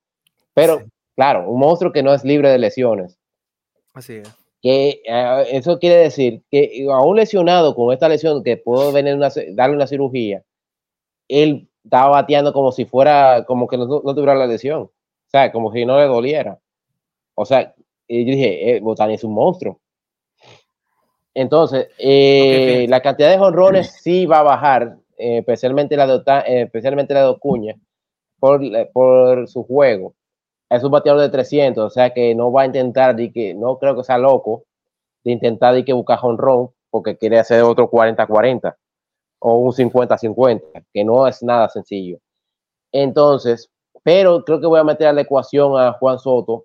Pero, claro, un monstruo que no es libre de lesiones. Así es. Que eh, eso quiere decir que a un lesionado con esta lesión que puedo venir una, darle una cirugía, él estaba bateando como si fuera, como que no, no, tuviera la lesión. O sea, como si no le doliera. O sea, yo dije, eh, Botani es un monstruo. Entonces, eh, la cantidad de jonrones sí va a bajar, eh, especialmente la de, eh, especialmente la de Ocuña, por, por su juego. Es un bateador de 300, o sea que no va a intentar, de que no creo que sea loco, de intentar de que buscar jonrón, porque quiere hacer otro 40-40 o un 50-50, que no es nada sencillo. Entonces, pero creo que voy a meter a la ecuación a Juan Soto,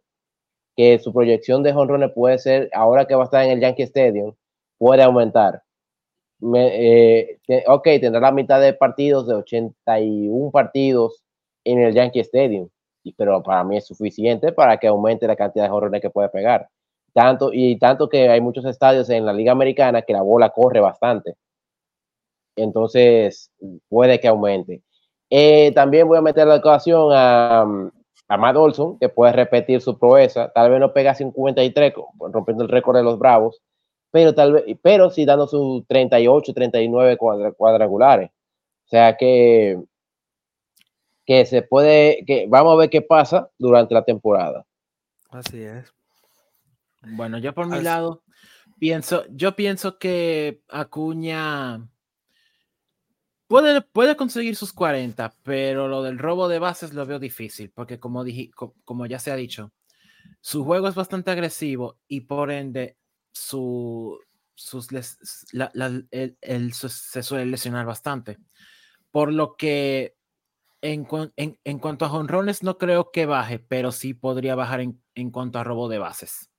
que su proyección de jonrones puede ser, ahora que va a estar en el Yankee Stadium, puede aumentar. Eh, ok, tendrá la mitad de partidos, de 81 partidos en el Yankee Stadium, pero para mí es suficiente para que aumente la cantidad de jonrones que puede pegar. Tanto, y tanto que hay muchos estadios en la Liga Americana que la bola corre bastante. Entonces, puede que aumente. Eh, también voy a meter la ocasión a, a Matt Olson, que puede repetir su proeza. Tal vez no pega 53, rompiendo el récord de los Bravos, pero tal vez, pero sí dando sus 38, 39 cuadrangulares. O sea que, que se puede, que vamos a ver qué pasa durante la temporada. Así es. Bueno, yo por mi lado pienso, yo pienso que Acuña puede, puede conseguir sus 40, pero lo del robo de bases lo veo difícil, porque como dije, como ya se ha dicho, su juego es bastante agresivo y por ende su, sus el, se suele lesionar bastante. Por lo que en, en, cuanto a jonrones no creo que baje, pero sí podría bajar en, en cuanto a robo de bases.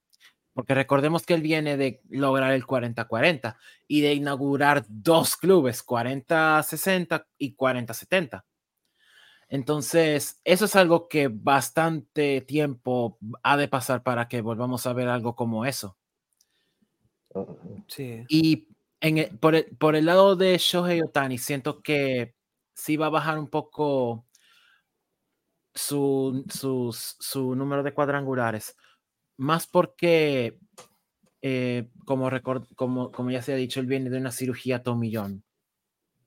Porque recordemos que él viene de lograr el 40-40 y de inaugurar dos clubes, 40-60 y 40-70. Entonces, eso es algo que bastante tiempo ha de pasar para que volvamos a ver algo como eso. Y en por, el, por, el, lado de Shohei Otani, siento que sí va a bajar un poco su, su número de cuadrangulares. Más porque, eh, como, como, como ya se ha dicho, él viene de una cirugía tomillón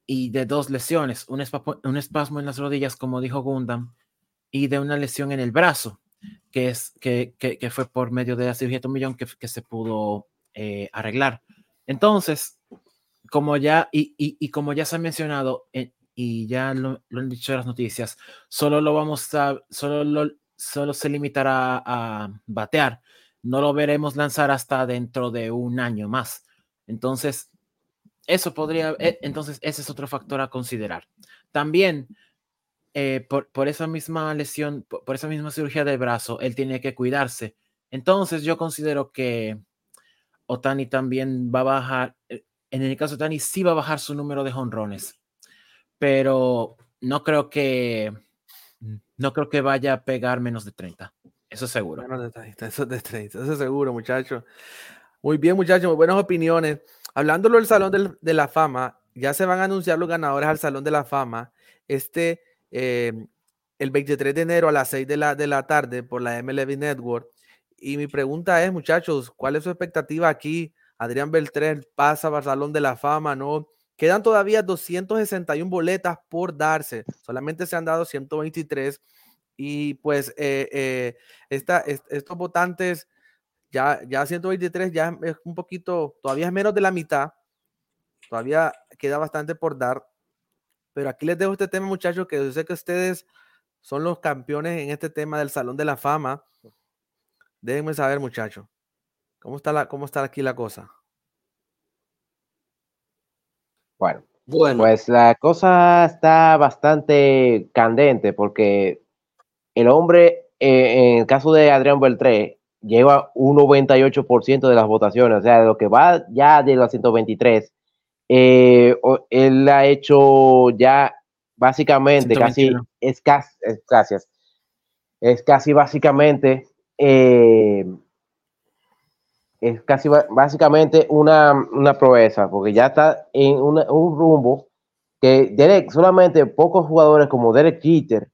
y de dos lesiones, un, un espasmo en las rodillas, como dijo Gundam, y de una lesión en el brazo, que, es, que, que, fue por medio de la cirugía tomillón que, que se pudo eh, arreglar. Entonces, como ya, y, y, como ya se ha mencionado, eh, y ya lo, han dicho las noticias, solo lo vamos a, solo, solo se limitará a batear. No lo veremos lanzar hasta dentro de un año más. Entonces, eso podría, eh, entonces ese es otro factor a considerar. También, por, por, esa misma lesión, por, por, esa misma cirugía del brazo, él tiene que cuidarse. Entonces, yo considero que Otani también va a bajar, eh, en el caso de Otani sí va a bajar su número de jonrones, pero no creo que no creo que vaya a pegar menos de 30. Eso seguro. Menos de 30, eso de 30, eso seguro, muchachos. Muy bien, muchachos, muy buenas opiniones. Hablándolo del Salón de la Fama, ya se van a anunciar los ganadores al Salón de la Fama. Este, eh, el 23 de enero a las 6 de la, de la tarde por la MLB Network. Y mi pregunta es, muchachos, ¿cuál es su expectativa aquí? Adrián Beltrán pasa al Salón de la Fama, ¿no? Quedan todavía 261 boletas por darse, solamente se han dado 123 y pues eh, eh, estos votantes, ya, ya 123 ya es un poquito, todavía es menos de la mitad, todavía queda bastante por dar, pero aquí les dejo este tema muchachos, que yo sé que ustedes son los campeones en este tema del Salón de la Fama. Déjenme saber, muchachos. ¿Cómo está, la, ¿Cómo está aquí la cosa? Bueno, Bueno, Pues la cosa está bastante candente porque el hombre, eh, en el caso de Adrián Beltré, lleva un 98% de las votaciones, o sea, de lo que va ya de las 123, eh, él ha hecho ya básicamente casi, 121. es casi, es- gracias, es casi básicamente, eh, es casi básicamente una, una proeza, porque ya está en un rumbo que solamente pocos jugadores como Derek Jeter,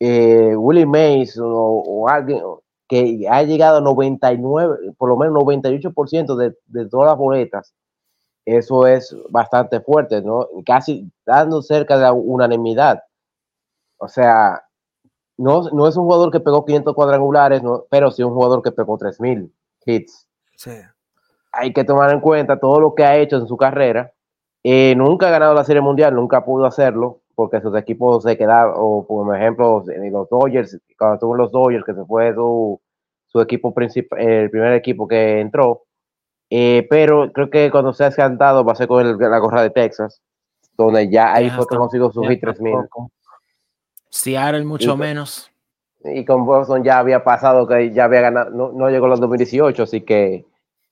eh, Willie Mays o, o alguien que ha llegado a 99, por lo menos 98% de, de todas las boletas, eso es bastante fuerte, ¿no? Casi dando cerca de la unanimidad. O sea, no, no es un jugador que pegó 500 cuadrangulares, ¿no? pero sí un jugador que pegó 3000 hits Sí. hay que tomar en cuenta todo lo que ha hecho en su carrera. Eh, nunca ha ganado la Serie Mundial, nunca pudo hacerlo, porque sus equipos se quedaron, o por ejemplo, en los Dodgers, cuando estuvo en los Dodgers, que se fue su, su equipo principal, el primer equipo que entró. Eh, pero creo que cuando se ha cantado va a ser con el- la gorra de Texas, donde ya ahí fue que consiguió su hit 3000. Seattle mucho Y- menos. Y con Boston ya había pasado que ya había ganado, no, no llegó a los 2018, así que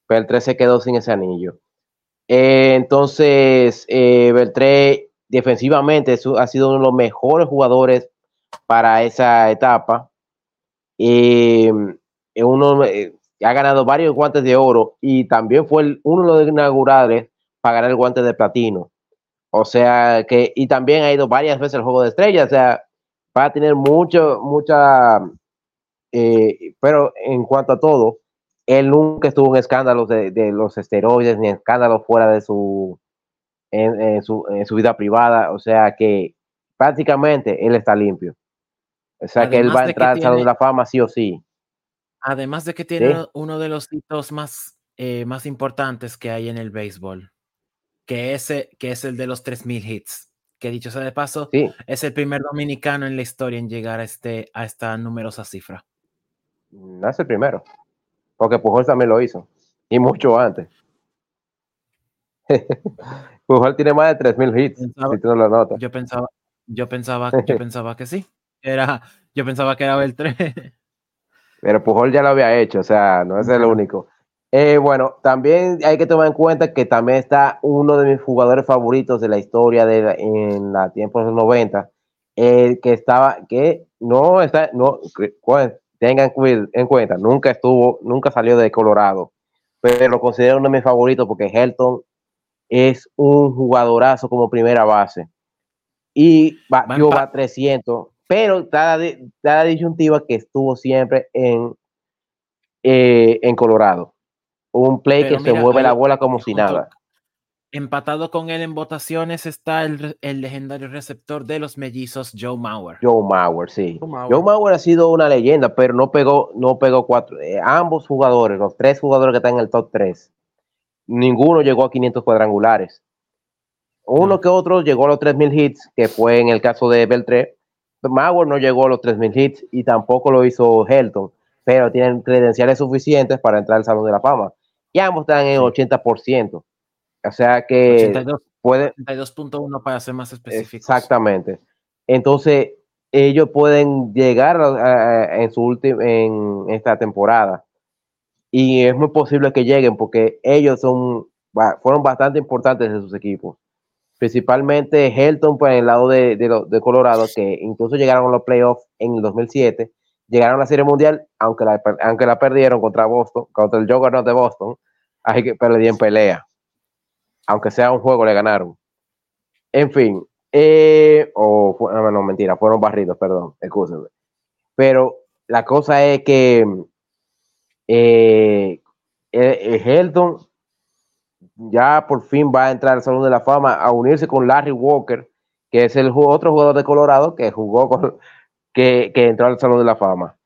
Beltré se quedó sin ese anillo. Eh, entonces, eh, Beltré defensivamente su- ha sido uno de los mejores jugadores para esa etapa. Eh, uno eh, ha ganado varios guantes de oro y también fue el- uno de los inaugurales para ganar el guante de platino. O sea que, y también ha ido varias veces al juego de estrellas, o sea, va a tener mucho, mucha, eh, pero en cuanto a todo, él nunca estuvo en escándalos de, de los esteroides ni escándalos fuera de su en, en su, en su vida privada, o sea que prácticamente él está limpio. O sea que él Además va a entrar al Salón de la Fama sí o sí. Además de que tiene Sí. uno de los hitos más, eh, más importantes que hay en el béisbol, que, ese, que es el de los 3.000 hits, que dicho sea de paso, Sí, es el primer dominicano en la historia en llegar a, este, a esta numerosa cifra. no es el primero, porque Pujol también lo hizo, y mucho antes. Pujol tiene más de 3.000 hits, Pensaba- si tú no lo notas. Yo pensaba, yo pensaba, yo pensaba que sí. Era, yo pensaba que era Beltré. Pero Pujol ya lo había hecho, o sea, no es el único. Eh, bueno, también hay que tomar en cuenta que también está uno de mis jugadores favoritos de la historia de la- en la tiempos de los 90, eh, que estaba, que no está, no, cu- tengan en cuenta, nunca estuvo, nunca salió de Colorado, pero lo considero uno de mis favoritos porque Helton es un jugadorazo como primera base. Y batió va 300, pero está la, di- está la disyuntiva que estuvo siempre en, eh, en Colorado. Un play Pero que se mueve la bola como si nada. Empatado con él en votaciones está el, legendario receptor de los mellizos Joe Mauer. Joe Mauer, sí. Joe Mauer. Joe Mauer ha sido una leyenda, pero no pegó, no pegó cuatro. eh, ambos jugadores, los tres jugadores que están en el top 3, ninguno llegó a 500 cuadrangulares. Uno No. que otro llegó a los 3000 hits, que fue en el caso de Beltré. Mauer no llegó a los 3000 hits y tampoco lo hizo Helton, pero tienen credenciales suficientes para entrar al Salón de la Fama. Y ambos están en Sí. 80%. O sea que 82 puede, 82.1 para ser más específicos. Exactamente. Entonces, ellos pueden llegar a- a- en su último en esta temporada. Y es muy posible que lleguen porque ellos son fueron bastante importantes en sus equipos. Principalmente Helton, pues en el lado de, de, de Colorado, que incluso llegaron a los playoffs en el 2007, llegaron a la Serie Mundial, aunque la, aunque la perdieron contra Boston, contra el Juggernaut de Boston, así que perdí en pelea. Aunque sea un juego, le ganaron. En fin, eh, o fue- no, mentira, fueron barridos, perdón, excúsenme. Pero la cosa es que eh, Helton ya por fin va a entrar al Salón de la Fama a unirse con Larry Walker, que es el otro jugador de Colorado que jugó con, que, que entró al Salón de la Fama.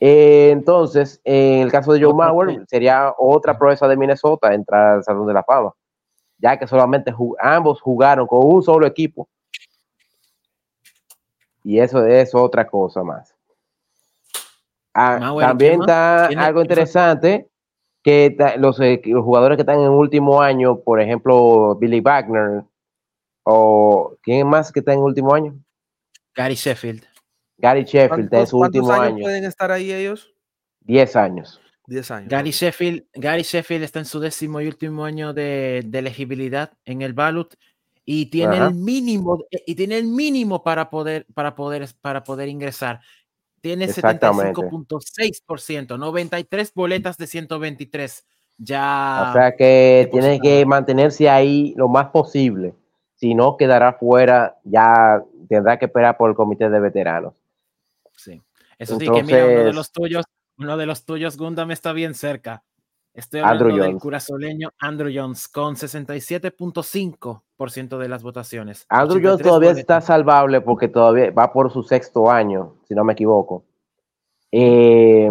Eh, entonces, en el caso de Joe Mauer, que- sería otra proeza de Minnesota entrar al Salón de la Fama, ya que solamente ambos jugaron con un solo equipo. Y eso es otra cosa más. Ah, Mauer, también está ¿Quién- algo interesante que ta- los, eh, los jugadores que están en el último año, por ejemplo, Billy Wagner, o quién más que está en último año? Gary Sheffield. Gary Sheffield está en su ¿Cuántos último años año. pueden estar ahí ellos? 10 años. 10 años. Gary. Sheffield, Gary Sheffield está en su décimo y último año de, de elegibilidad en el ballot y tiene Ajá. el mínimo eh, y tiene el mínimo para poder para poder para poder ingresar. Tiene Exactamente. 75.6%, 93 boletas de 123. Ya O sea que tiene que mantenerse ahí lo más posible. Si no, quedará fuera. Ya tendrá que esperar por el comité de veteranos. Sí. Eso sí, que mira, uno de los tuyos, uno de los tuyos, Gundam está bien cerca. Estoy Andrew hablando del Jones. curazoleño Andrew Jones con 67.5% de las votaciones. Andrew Jones 83 todavía está salvable porque todavía va por su sexto año, si no me equivoco. Eh,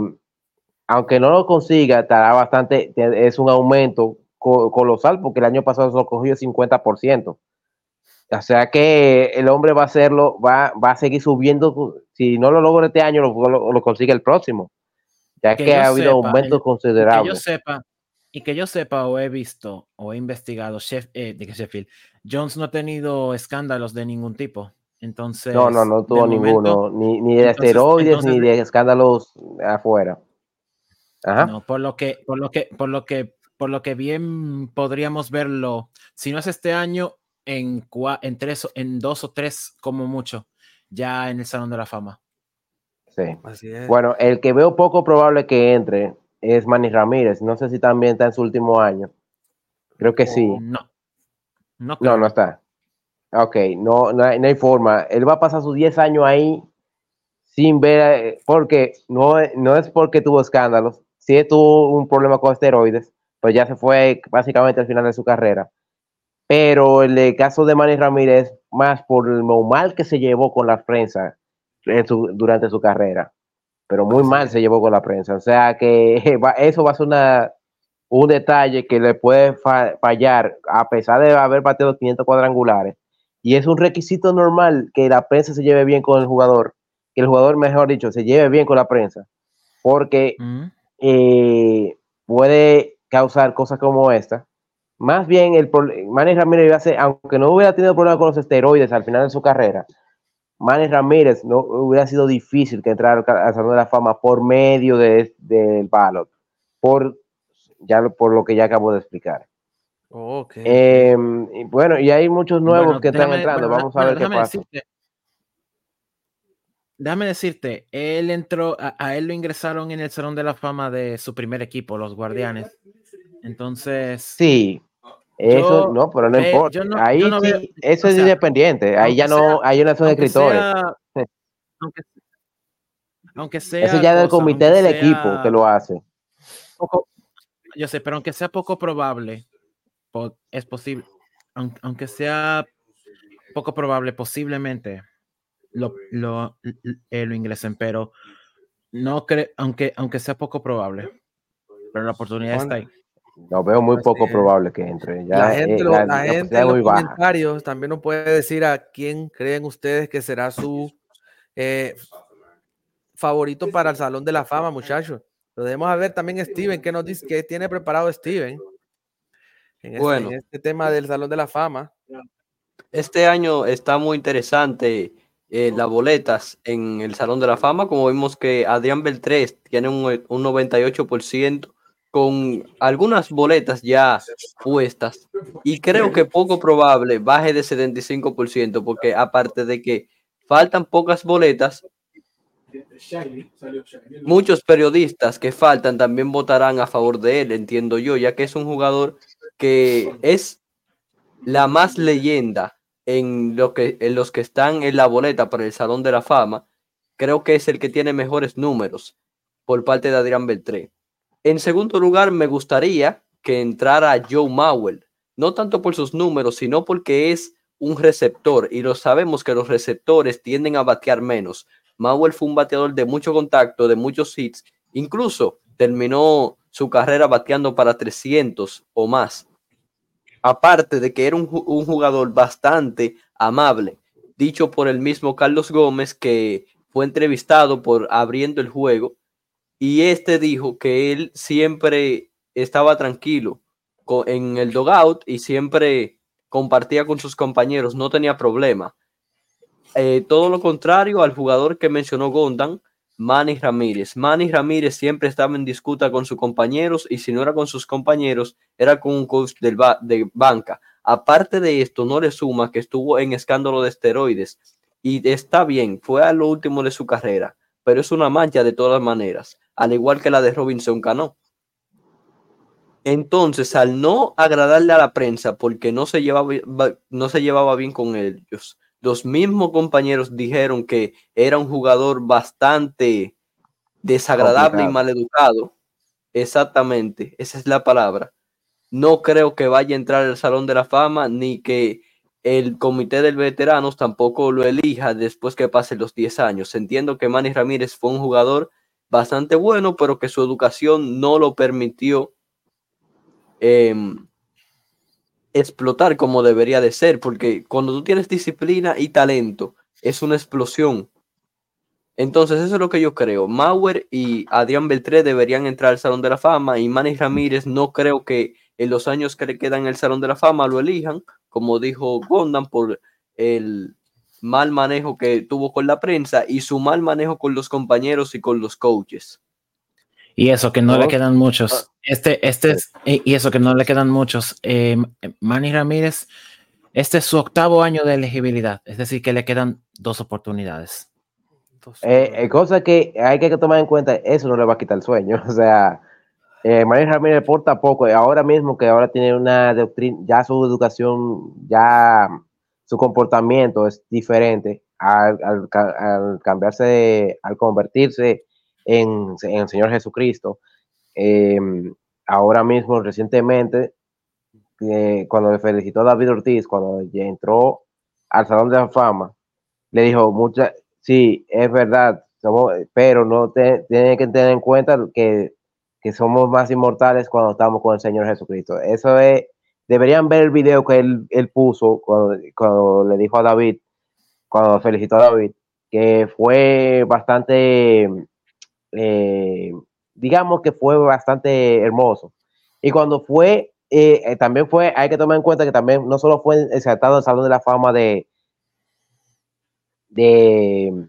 aunque no lo consiga, estará bastante, es un aumento co- colosal porque el año pasado solo cogió 50%. O sea que el hombre va a hacerlo, va, va a seguir subiendo. Si no lo logra este año, lo, lo- lo consigue el próximo. Ya que, Que ha habido sepa, aumentos el- Que yo considerables. sepa, y que yo sepa o he visto o he investigado, Shef- eh, de que Sheffield, Jones no ha tenido escándalos de ningún tipo. Entonces, No, no, no tuvo momento, ninguno, ni, ni de entonces- esteroides entonces- ni de escándalos afuera. Ajá. No, por lo que, por lo que, por lo que, por lo que bien podríamos verlo, si no es este año, en, cua- en tres, en dos o tres, como mucho, ya en el Salón de la Fama. Sí. Así es. Bueno, el que veo poco probable que entre es Manny Ramírez. No sé si también está en su último año. Creo que sí. No. No, No, creo. no está. Ok, no, no, hay, no hay forma. Él va a pasar sus 10 años ahí sin ver, porque no, es- no es porque tuvo escándalos. Sí tuvo un problema con esteroides, pues ya se fue básicamente al final de su carrera. Pero el caso de Manny Ramírez, más por lo mal que se llevó con la prensa su- durante su carrera. Pero muy mal se llevó con la prensa. O sea que va- eso va a ser una, un detalle que le puede fa- fallar, a pesar de haber batido 500 cuadrangulares. Y es un requisito normal que la prensa se lleve bien con el jugador, que el jugador, mejor dicho, se lleve bien con la prensa, porque Mm. eh, puede causar cosas como esta. Más bien, el Manny Ramírez iba a ser, aunque no hubiera tenido problemas con los esteroides al final de su carrera, Manny Ramírez no hubiera sido difícil que entrara al Salón de la Fama por medio de- del ballot, por, ya, lo- por lo que ya acabo de explicar. Ok. Eh, y bueno, y hay muchos nuevos Bueno, que están entrando. bueno, Vamos a ver qué pasa. decirte- déjame decirte, él entró, a, a él lo ingresaron en el Salón de la Fama de su primer equipo, los Guardianes. Entonces, Sí, eso Yo no, pero no ve- importa. yo no- ahí yo no sí, veo- eso es sea, independiente. Ahí ya no, ahí no son escritores. sea- aunque, aunque sea Eso ya del comité del sea equipo que lo hace. poco- yo sé, pero aunque sea poco probable, es posible, aun- aunque sea poco probable, posiblemente lo, lo, eh, lo ingresen, pero no creo, aunque, aunque sea poco probable, pero la oportunidad está ahí. Lo veo muy poco probable que entre. Ya, la gente, eh, la- la gente en los baja. comentarios también nos puede decir a quién creen ustedes que será su eh, favorito para el Salón de la Fama, muchachos. Lo debemos a ver también Steven, ¿qué nos dice? ¿Qué tiene preparado Steven? En este, Bueno. en este tema del Salón de la Fama. Este año está muy interesante eh, las boletas en el Salón de la Fama, como vimos que Adrián Beltrés tiene un, un 98% con algunas boletas ya puestas y creo que poco probable baje de 75% porque aparte de que faltan pocas boletas, muchos periodistas que faltan también votarán a favor de él, entiendo yo, ya que es un jugador que es la más leyenda en, lo que, en los que están en la boleta para el Salón de la Fama. Creo que es el que tiene mejores números por parte de Adrián Beltré. En segundo lugar, me gustaría que entrara Joe Mauer, no tanto por sus números, sino porque es un receptor y lo sabemos que los receptores tienden a batear menos. Mauer fue un bateador de mucho contacto, de muchos hits, incluso terminó su carrera bateando para 300 o más. Aparte de que era un, un jugador bastante amable, dicho por el mismo Carlos Gómez que fue entrevistado por abriendo el juego y este dijo que él siempre estaba tranquilo en el dogout y siempre compartía con sus compañeros, no tenía problema. Eh, todo lo contrario al jugador que mencionó Gondan, Manny Ramírez. Manny Ramírez siempre estaba en disputa con sus compañeros y si no era con sus compañeros, era con un coach del de banca. Aparte de esto, no le suma que estuvo en escándalo de esteroides y está bien, fue a lo último de su carrera, pero es una mancha de todas maneras, al igual que la de Robinson Cano. Entonces, al no agradarle a la prensa porque no se llevaba, no se llevaba bien con ellos, los mismos compañeros dijeron que era un jugador bastante desagradable y maleducado. Exactamente, esa es la palabra. No creo que vaya a entrar al Salón de la Fama ni que el comité de veteranos tampoco lo elija después que pasen los 10 años. Entiendo que Manny Ramírez fue un jugador bastante bueno, pero que su educación no lo permitió em, explotar como debería de ser, porque cuando tú tienes disciplina y talento, es una explosión. Entonces, eso es lo que yo creo. Mauer y Adrián Beltré deberían entrar al Salón de la Fama y Manny Ramírez no creo que en los años que le quedan en el Salón de la Fama lo elijan, como dijo Gondan, por el mal manejo que tuvo con la prensa y su mal manejo con los compañeros y con los coaches. Y eso que no le quedan muchos. Ah. Este, este es, y eso que no le quedan muchos. Eh, Manny Ramírez, este es su octavo año de elegibilidad, es decir, que le quedan dos oportunidades. Eh, eh, cosa que hay que tomar en cuenta, eso no le va a quitar el sueño. O sea, eh, Manny Ramírez porta poco, ahora mismo que ahora tiene una doctrina, ya su educación, ya su comportamiento es diferente al, cambiarse, al convertirse en, el Señor Jesucristo. Em, ahora mismo, recientemente, cuando le felicitó a David Ortiz, cuando entró al Salón de la Fama, le dijo, mucha, sí, es verdad, pero no te, tienen que tener en cuenta que, somos más inmortales cuando estamos con el Señor Jesucristo. Eso es, deberían ver el video que él, él puso cuando, cuando le dijo a David, cuando felicitó a David, que fue bastante eh, digamos que fue bastante hermoso. Y cuando fue, eh, eh, también fue, hay que tomar en cuenta que también no solo fue exaltado el Salón de la Fama de, de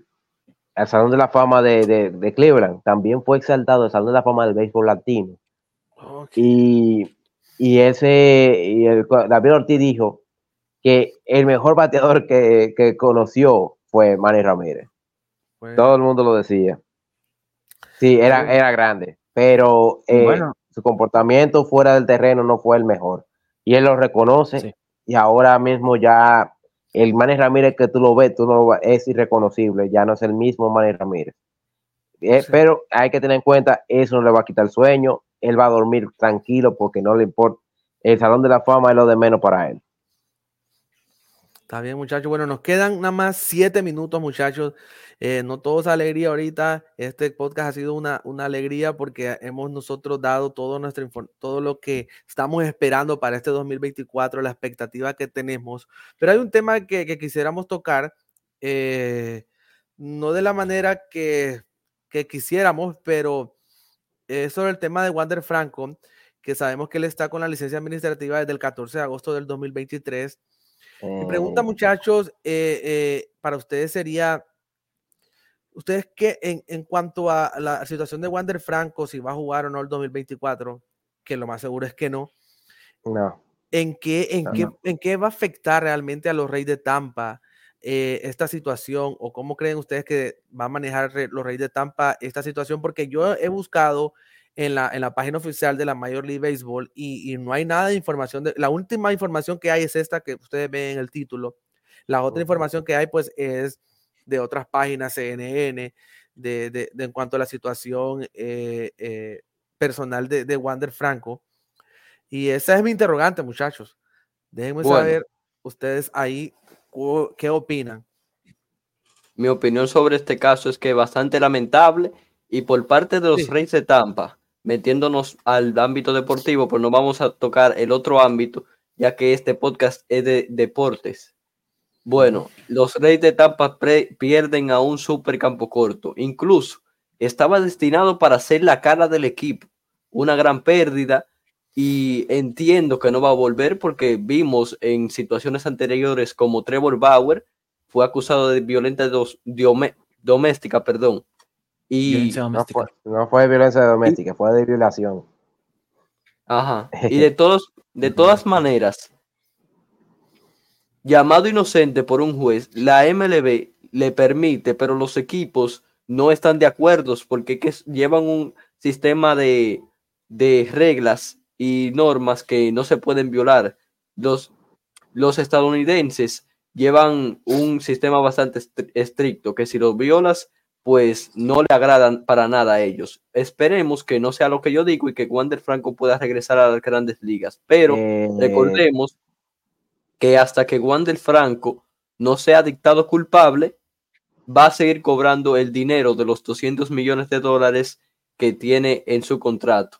el Salón de la Fama de, de, Cleveland, también fue exaltado el Salón de la Fama del béisbol latino. Y, y, ese, y el, David Ortiz dijo que el mejor bateador que, que conoció fue Manny Ramírez. Todo el mundo lo decía. Sí, era, era grande, pero eh, su comportamiento fuera del terreno no fue el mejor. Y él lo reconoce y ahora mismo ya el Manny Ramírez que tú lo ves, tú no es irreconocible, ya no es el mismo Manny Ramírez. Eh, pero hay que tener en cuenta, eso no le va a quitar el sueño, él va a dormir tranquilo porque no le importa. El Salón de la Fama es lo de menos para él. Está bien, muchachos. Bueno, nos quedan nada más siete minutos, muchachos. Eh, no todo es alegría ahorita. Este podcast ha sido una, una alegría porque hemos nosotros dado todo, nuestro, todo lo que estamos esperando para este 2024, la expectativa que tenemos. Pero hay un tema que, quisiéramos tocar, eh, no de la manera que, que quisiéramos, pero es sobre el tema de Wander Franco, que sabemos que él está con la licencia administrativa desde el 14 de agosto del 2023 mi pregunta, oh. muchachos, eh, eh, para ustedes sería, ustedes qué en, en, cuanto a la situación de Wander Franco, si va a jugar o no el 2024, que lo más seguro es que no. No. ¿En qué, en, qué, ¿en qué va a afectar realmente a los Reyes de Tampa eh, esta situación? ¿O cómo creen ustedes que va a manejar los Reyes de Tampa esta situación? Porque yo he buscado en la, en la página oficial de la Major League Baseball y, no hay nada de información. De, la última información que hay es esta que ustedes ven en el título. La otra información que hay pues es de otras páginas, CNN, de, de, en cuanto a la situación eh, eh, personal de, de Wander Franco. Y esa es mi interrogante, muchachos. Déjenme saber ustedes ahí qué opinan. Mi opinión sobre este caso es que es bastante lamentable y por parte de los Reyes de Tampa, metiéndonos al ámbito deportivo, pues no vamos a tocar el otro ámbito, ya que este podcast es de deportes. Bueno, los Reyes de Tampa pierden a un super campo corto. Incluso estaba destinado para ser la cara del equipo. Una gran pérdida. Y entiendo que no va a volver porque vimos en situaciones anteriores como Trevor Bauer fue acusado de violencia dos- diome- doméstica, perdón. Y, Violencia No fue, no fue violencia doméstica, fue de violación. ajá, y de, todos, de todas maneras, llamado inocente por un juez, la MLB le permite, pero los equipos no están de acuerdo porque que llevan un sistema de, de reglas y normas que no se pueden violar. Los, los estadounidenses llevan un sistema bastante estri- estricto que si lo violas, pues no le agradan para nada a ellos. Esperemos que no sea lo que yo digo y que Wander Franco pueda regresar a las grandes ligas. Pero Eh, recordemos que hasta que Wander Franco no sea dictado culpable, va a seguir cobrando el dinero de los 200 millones de dólares que tiene en su contrato.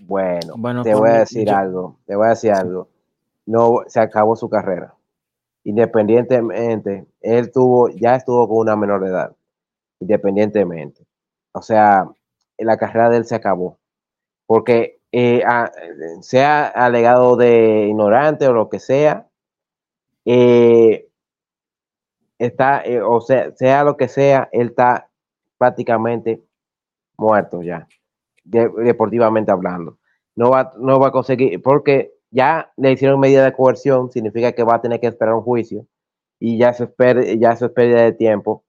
Bueno, Bueno, te voy con- a decir yo- algo, te voy a decir algo. No, se acabó su carrera. Independientemente, él tuvo, ya estuvo con una menor de edad. Independientemente. O sea, la carrera de él se acabó. Porque eh, a- sea alegado de ignorante o lo que sea, eh, está, eh, o sea, sea lo que sea, él está prácticamente muerto ya, de- deportivamente hablando. No va, no va a conseguir, porque ya le hicieron medida de coerción, significa que va a tener que esperar un juicio y ya eso es, per- ya eso es pérdida de tiempo.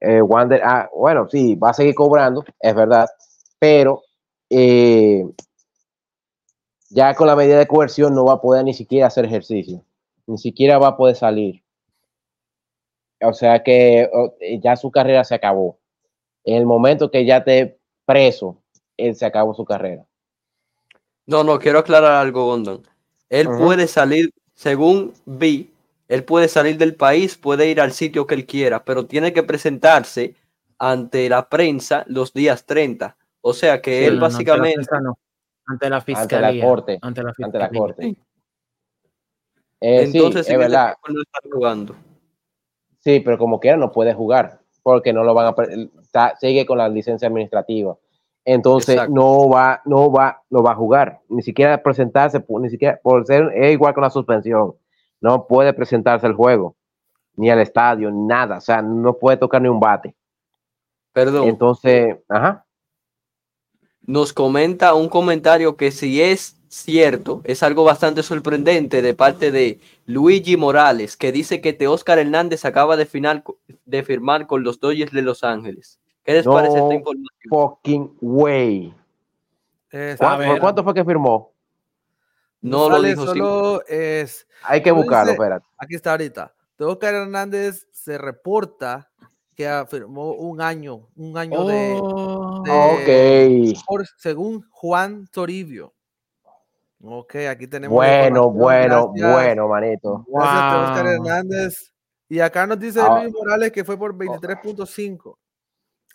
Eh, Wander, ah, bueno, sí, va a seguir cobrando, es verdad, pero eh, ya con la medida de coerción no va a poder ni siquiera hacer ejercicio, ni siquiera va a poder salir. O sea que ya su carrera se acabó. En el momento que ya esté preso, él se acabó su carrera. No, no, quiero aclarar algo, Gondon. Él puede salir, según vi, él puede salir del país, puede ir al sitio que él quiera, pero tiene que presentarse ante la prensa los días 30. O sea que Sí, él No, básicamente... Ante la, no, ante la Ante la fiscalía. corte, Ante la, ante la fiscalía. corte. Eh, sí, entonces es en ese verdad. no está jugando. Sí, pero como quiera no puede jugar porque no lo van a está- sigue con la licencia administrativa. Entonces Exacto. no va, no va, no va a jugar, ni siquiera presentarse, ni siquiera por ser es igual con la suspensión. No puede presentarse al juego, ni al estadio, ni nada, o sea, no puede tocar ni un bate. Perdón. Entonces, ajá. nos comenta un comentario que si es cierto, es algo bastante sorprendente de parte de Luigi Morales, que dice que Teóscar Hernández acaba de, final, de firmar con los Dodgers de Los Ángeles. ¿Qué les No. parece esta información? Fucking way. Es- ¿Cuánto, ver. ¿Por cuánto fue que firmó? No lo sale, dijo solo es Hay que buscarlo, dice- espérate. aquí está ahorita. Teócar Hernández se reporta que afirmó un año, un año de, Oh, de- Ok. por- según Juan Toribio. Ok, aquí tenemos. Bueno, bueno, gracias. bueno, manito. Gracias, wow. Hernández. Y acá nos dice Ah. Luis Morales que fue por 23.5.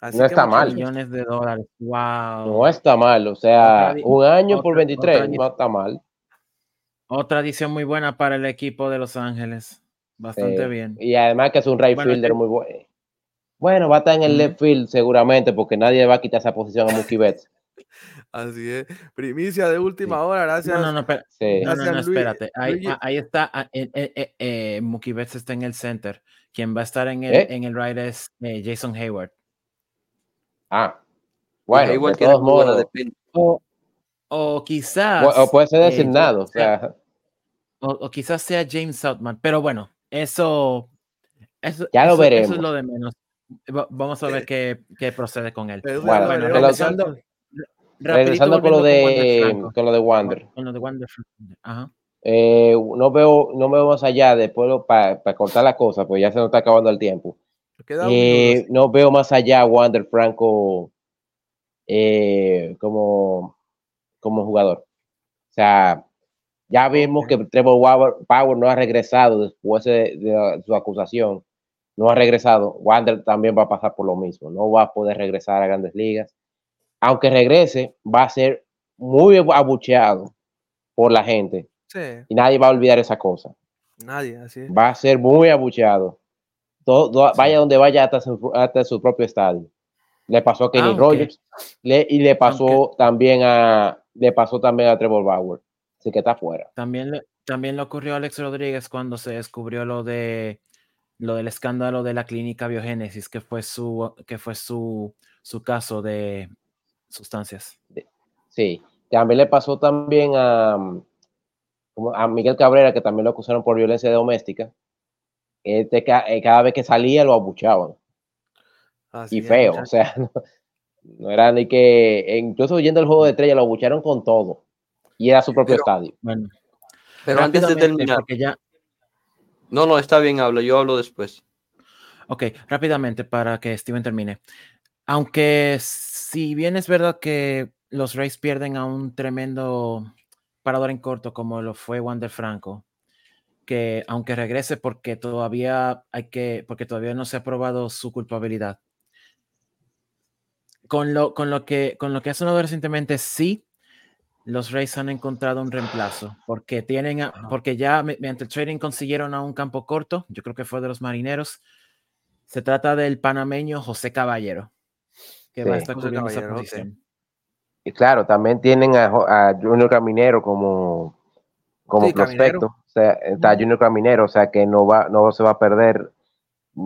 Así No que, está mal. millones de dólares. Wow. No está mal, o sea, Otra un año por otra- 23 otra di- no está mal. Otra edición muy buena para el equipo de Los Ángeles. Bastante Sí. bien. Y además que es un right Bueno, fielder muy bueno. Bueno, va a estar en el left field seguramente porque nadie va a quitar esa posición a Mookie Betts. Así es. Primicia de última Sí. hora, gracias. No, no, no, espera- Sí. no, espérate. Ahí, ah, ahí está. ah, eh, eh, eh, eh, Mookie Betts está en el center. Quien va a estar en el, ¿Eh? en el right es eh, Jason Hayward. Ah, bueno, Igual de tiene todos modos. defensa. O, o quizás. O, o puede ser eh, designado, o sea- o, o quizás sea James Southman, pero bueno, eso, eso, Ya lo eso- eso veremos. es lo de menos. Va- Vamos a ver qué, qué procede con él. Eso Bueno, bueno, regresando, regresando con lo de con lo de Wander. con lo de Wander. Ajá. Eh, no veo, no veo más allá después para cortar la cosa, pues ya se nos está acabando el tiempo. Eh, no veo más allá a Wander Franco eh, como, como jugador. O sea, ya vimos que Trevor Bauer no ha regresado después de, de su acusación. No ha regresado. Wander también va a pasar por lo mismo. No va a poder regresar a grandes ligas. Aunque regrese, va a ser muy abucheado por la gente. Sí, Y nadie va a olvidar esa cosa. nadie, así es. Va a ser muy abucheado. Todo, todo- Vaya donde vaya hasta su, hasta su propio estadio. Le pasó a Kenny Aunque- Rogers le- y le pasó también a, le pasó también a Trevor Bauer. Así que está fuera. También le, también le ocurrió a Alex Rodríguez cuando se descubrió lo de lo del escándalo de la clínica biogénesis, que fue su, que fue su, su caso de sustancias. Sí, también le pasó también a, a Miguel Cabrera, que también lo acusaron por violencia doméstica. Este, eh, cada vez que salía lo abuchaban. y feo, o sea, no, era ni que, e incluso yendo al juego de estrella, lo abucharon con todo. Y era su propio estadio. Bueno, Pero antes de terminar, ya, no, no, está bien, hablo, yo hablo después. Ok, rápidamente para que Steven termine. Aunque si bien es verdad que los Rays pierden a un tremendo parador en corto como lo fue Wander Franco, que aunque regrese porque todavía hay que, porque todavía no se ha probado su culpabilidad. Con lo, con lo que con lo que ha sonado recientemente, sí, los Rays han encontrado un reemplazo porque tienen, porque ya mediante el trading consiguieron a un campo corto, yo creo que fue de los marineros. Se trata del panameño José Caballero, que va a estar cubriendo esa posición. Y claro, también tienen a, Junior Caminero como, como prospecto. O sea, está Junior Caminero, o sea que no va, no se va a perder.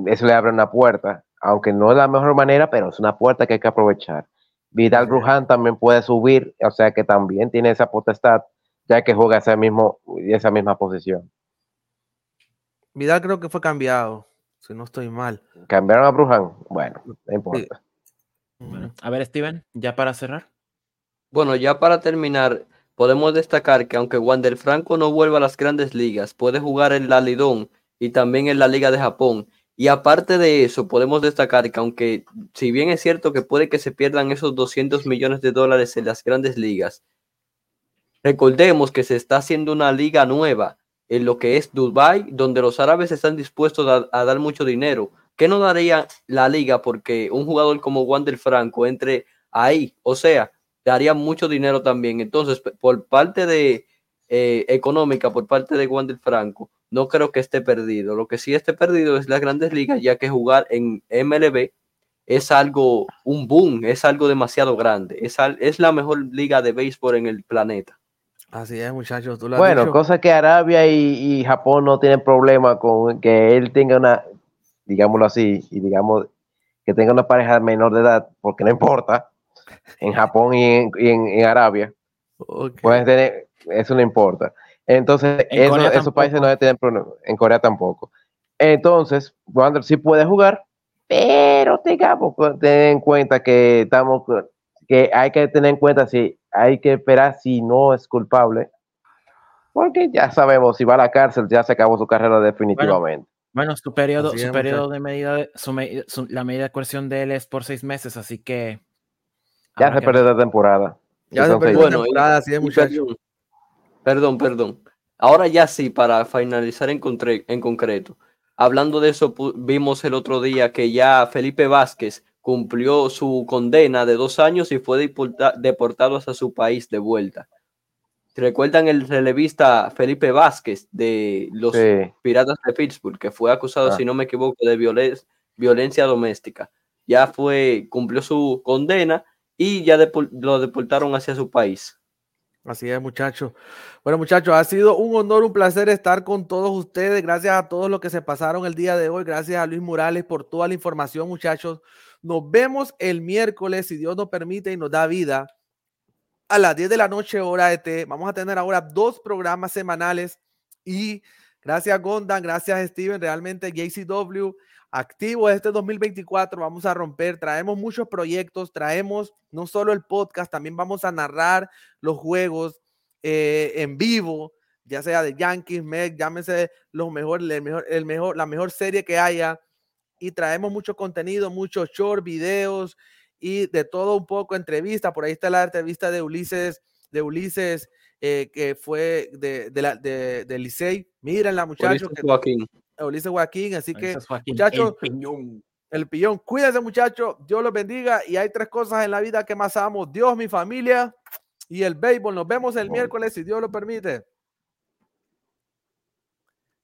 Eso le abre una puerta, aunque no es la mejor manera, pero es una puerta que hay que aprovechar. Vidal Bruján también puede subir, o sea que también tiene esa potestad, ya que juega ese mismo, esa misma posición. Vidal creo que fue cambiado, si no estoy mal. ¿Cambiaron a Bruján? Bueno, no importa. a ver, Steven, ya para cerrar. Bueno, ya para terminar, podemos destacar que aunque Wander Franco no vuelva a las grandes ligas, puede jugar en la Lidón y también en la Liga de Japón y aparte de eso, podemos destacar que aunque si bien es cierto que puede que se pierdan esos 200 millones de dólares en las grandes ligas, recordemos que se está haciendo una liga nueva en lo que es Dubai, donde los árabes están dispuestos a, dar mucho dinero. ¿Qué no daría la liga porque un jugador como Wander Franco entre ahí? O sea, daría mucho dinero también. Entonces, por parte de eh, económica, por parte de Wander Franco, no creo que esté perdido. Lo que sí esté perdido es las grandes ligas, ya que jugar en MLB es algo, un boom, es algo demasiado grande. Es, es la mejor liga de béisbol en el planeta. Así es, muchachos. bueno, cosa que Arabia y, Japón no tienen problema con que él tenga una, digámoslo así, y digamos que tenga una pareja menor de edad, porque no importa, en Japón y en, Arabia. Pueden tener, eso no importa. Entonces, esos países no tienen problema. En Corea tampoco. Entonces, Wander sí puede jugar, pero tengamos tener en cuenta que estamos que hay que tener en cuenta si hay que esperar si no es culpable, porque ya sabemos si va a la cárcel ya se acabó su carrera definitivamente. Bueno, su periodo, su periodo de medida, la medida de coerción de él es por seis meses, así que ya se perdió la temporada. Ya se perdió la temporada, así es, muchachos. Perdón, perdón. Ahora ya sí, para finalizar en, en concreto. Hablando de eso, vimos el otro día que ya Felipe Vázquez cumplió su condena de dos años y fue deportado hacia su país de vuelta. ¿Recuerdan el relevista Felipe Vázquez de los Piratas de Pittsburgh, que fue acusado, ah. si no me equivoco, de violencia doméstica? Ya fue, cumplió su condena y ya lo deportaron hacia su país. Así es, muchachos. Bueno, muchachos, ha sido un honor, un placer estar con todos ustedes. Gracias a todos los que se pasaron el día de hoy. Gracias a Luis Morales por toda la información, muchachos. Nos vemos el miércoles, si Dios nos permite y nos da vida, a las 10 de la noche, hora ET. Vamos a tener ahora dos programas semanales y gracias, Gondan, gracias, Steven. Realmente, JCW activo este 2024, vamos a romper, traemos muchos proyectos, traemos no solo el podcast, también vamos a narrar los juegos eh, en vivo, ya sea de Yankees, Meg, llámese los mejor, el mejor, el mejor, la mejor serie que haya, y traemos mucho contenido, muchos short, videos y de todo un poco, entrevista, por ahí está la entrevista de Ulises, de Ulises, eh, que fue de, de, la, de, de Licey, mírenla muchachos. Ulises Joaquín, así que muchachos, el piñón. el piñón, cuídense muchachos, Dios los bendiga y hay tres cosas en la vida que más amo, Dios, mi familia y el béisbol. Nos vemos el miércoles si Dios lo permite.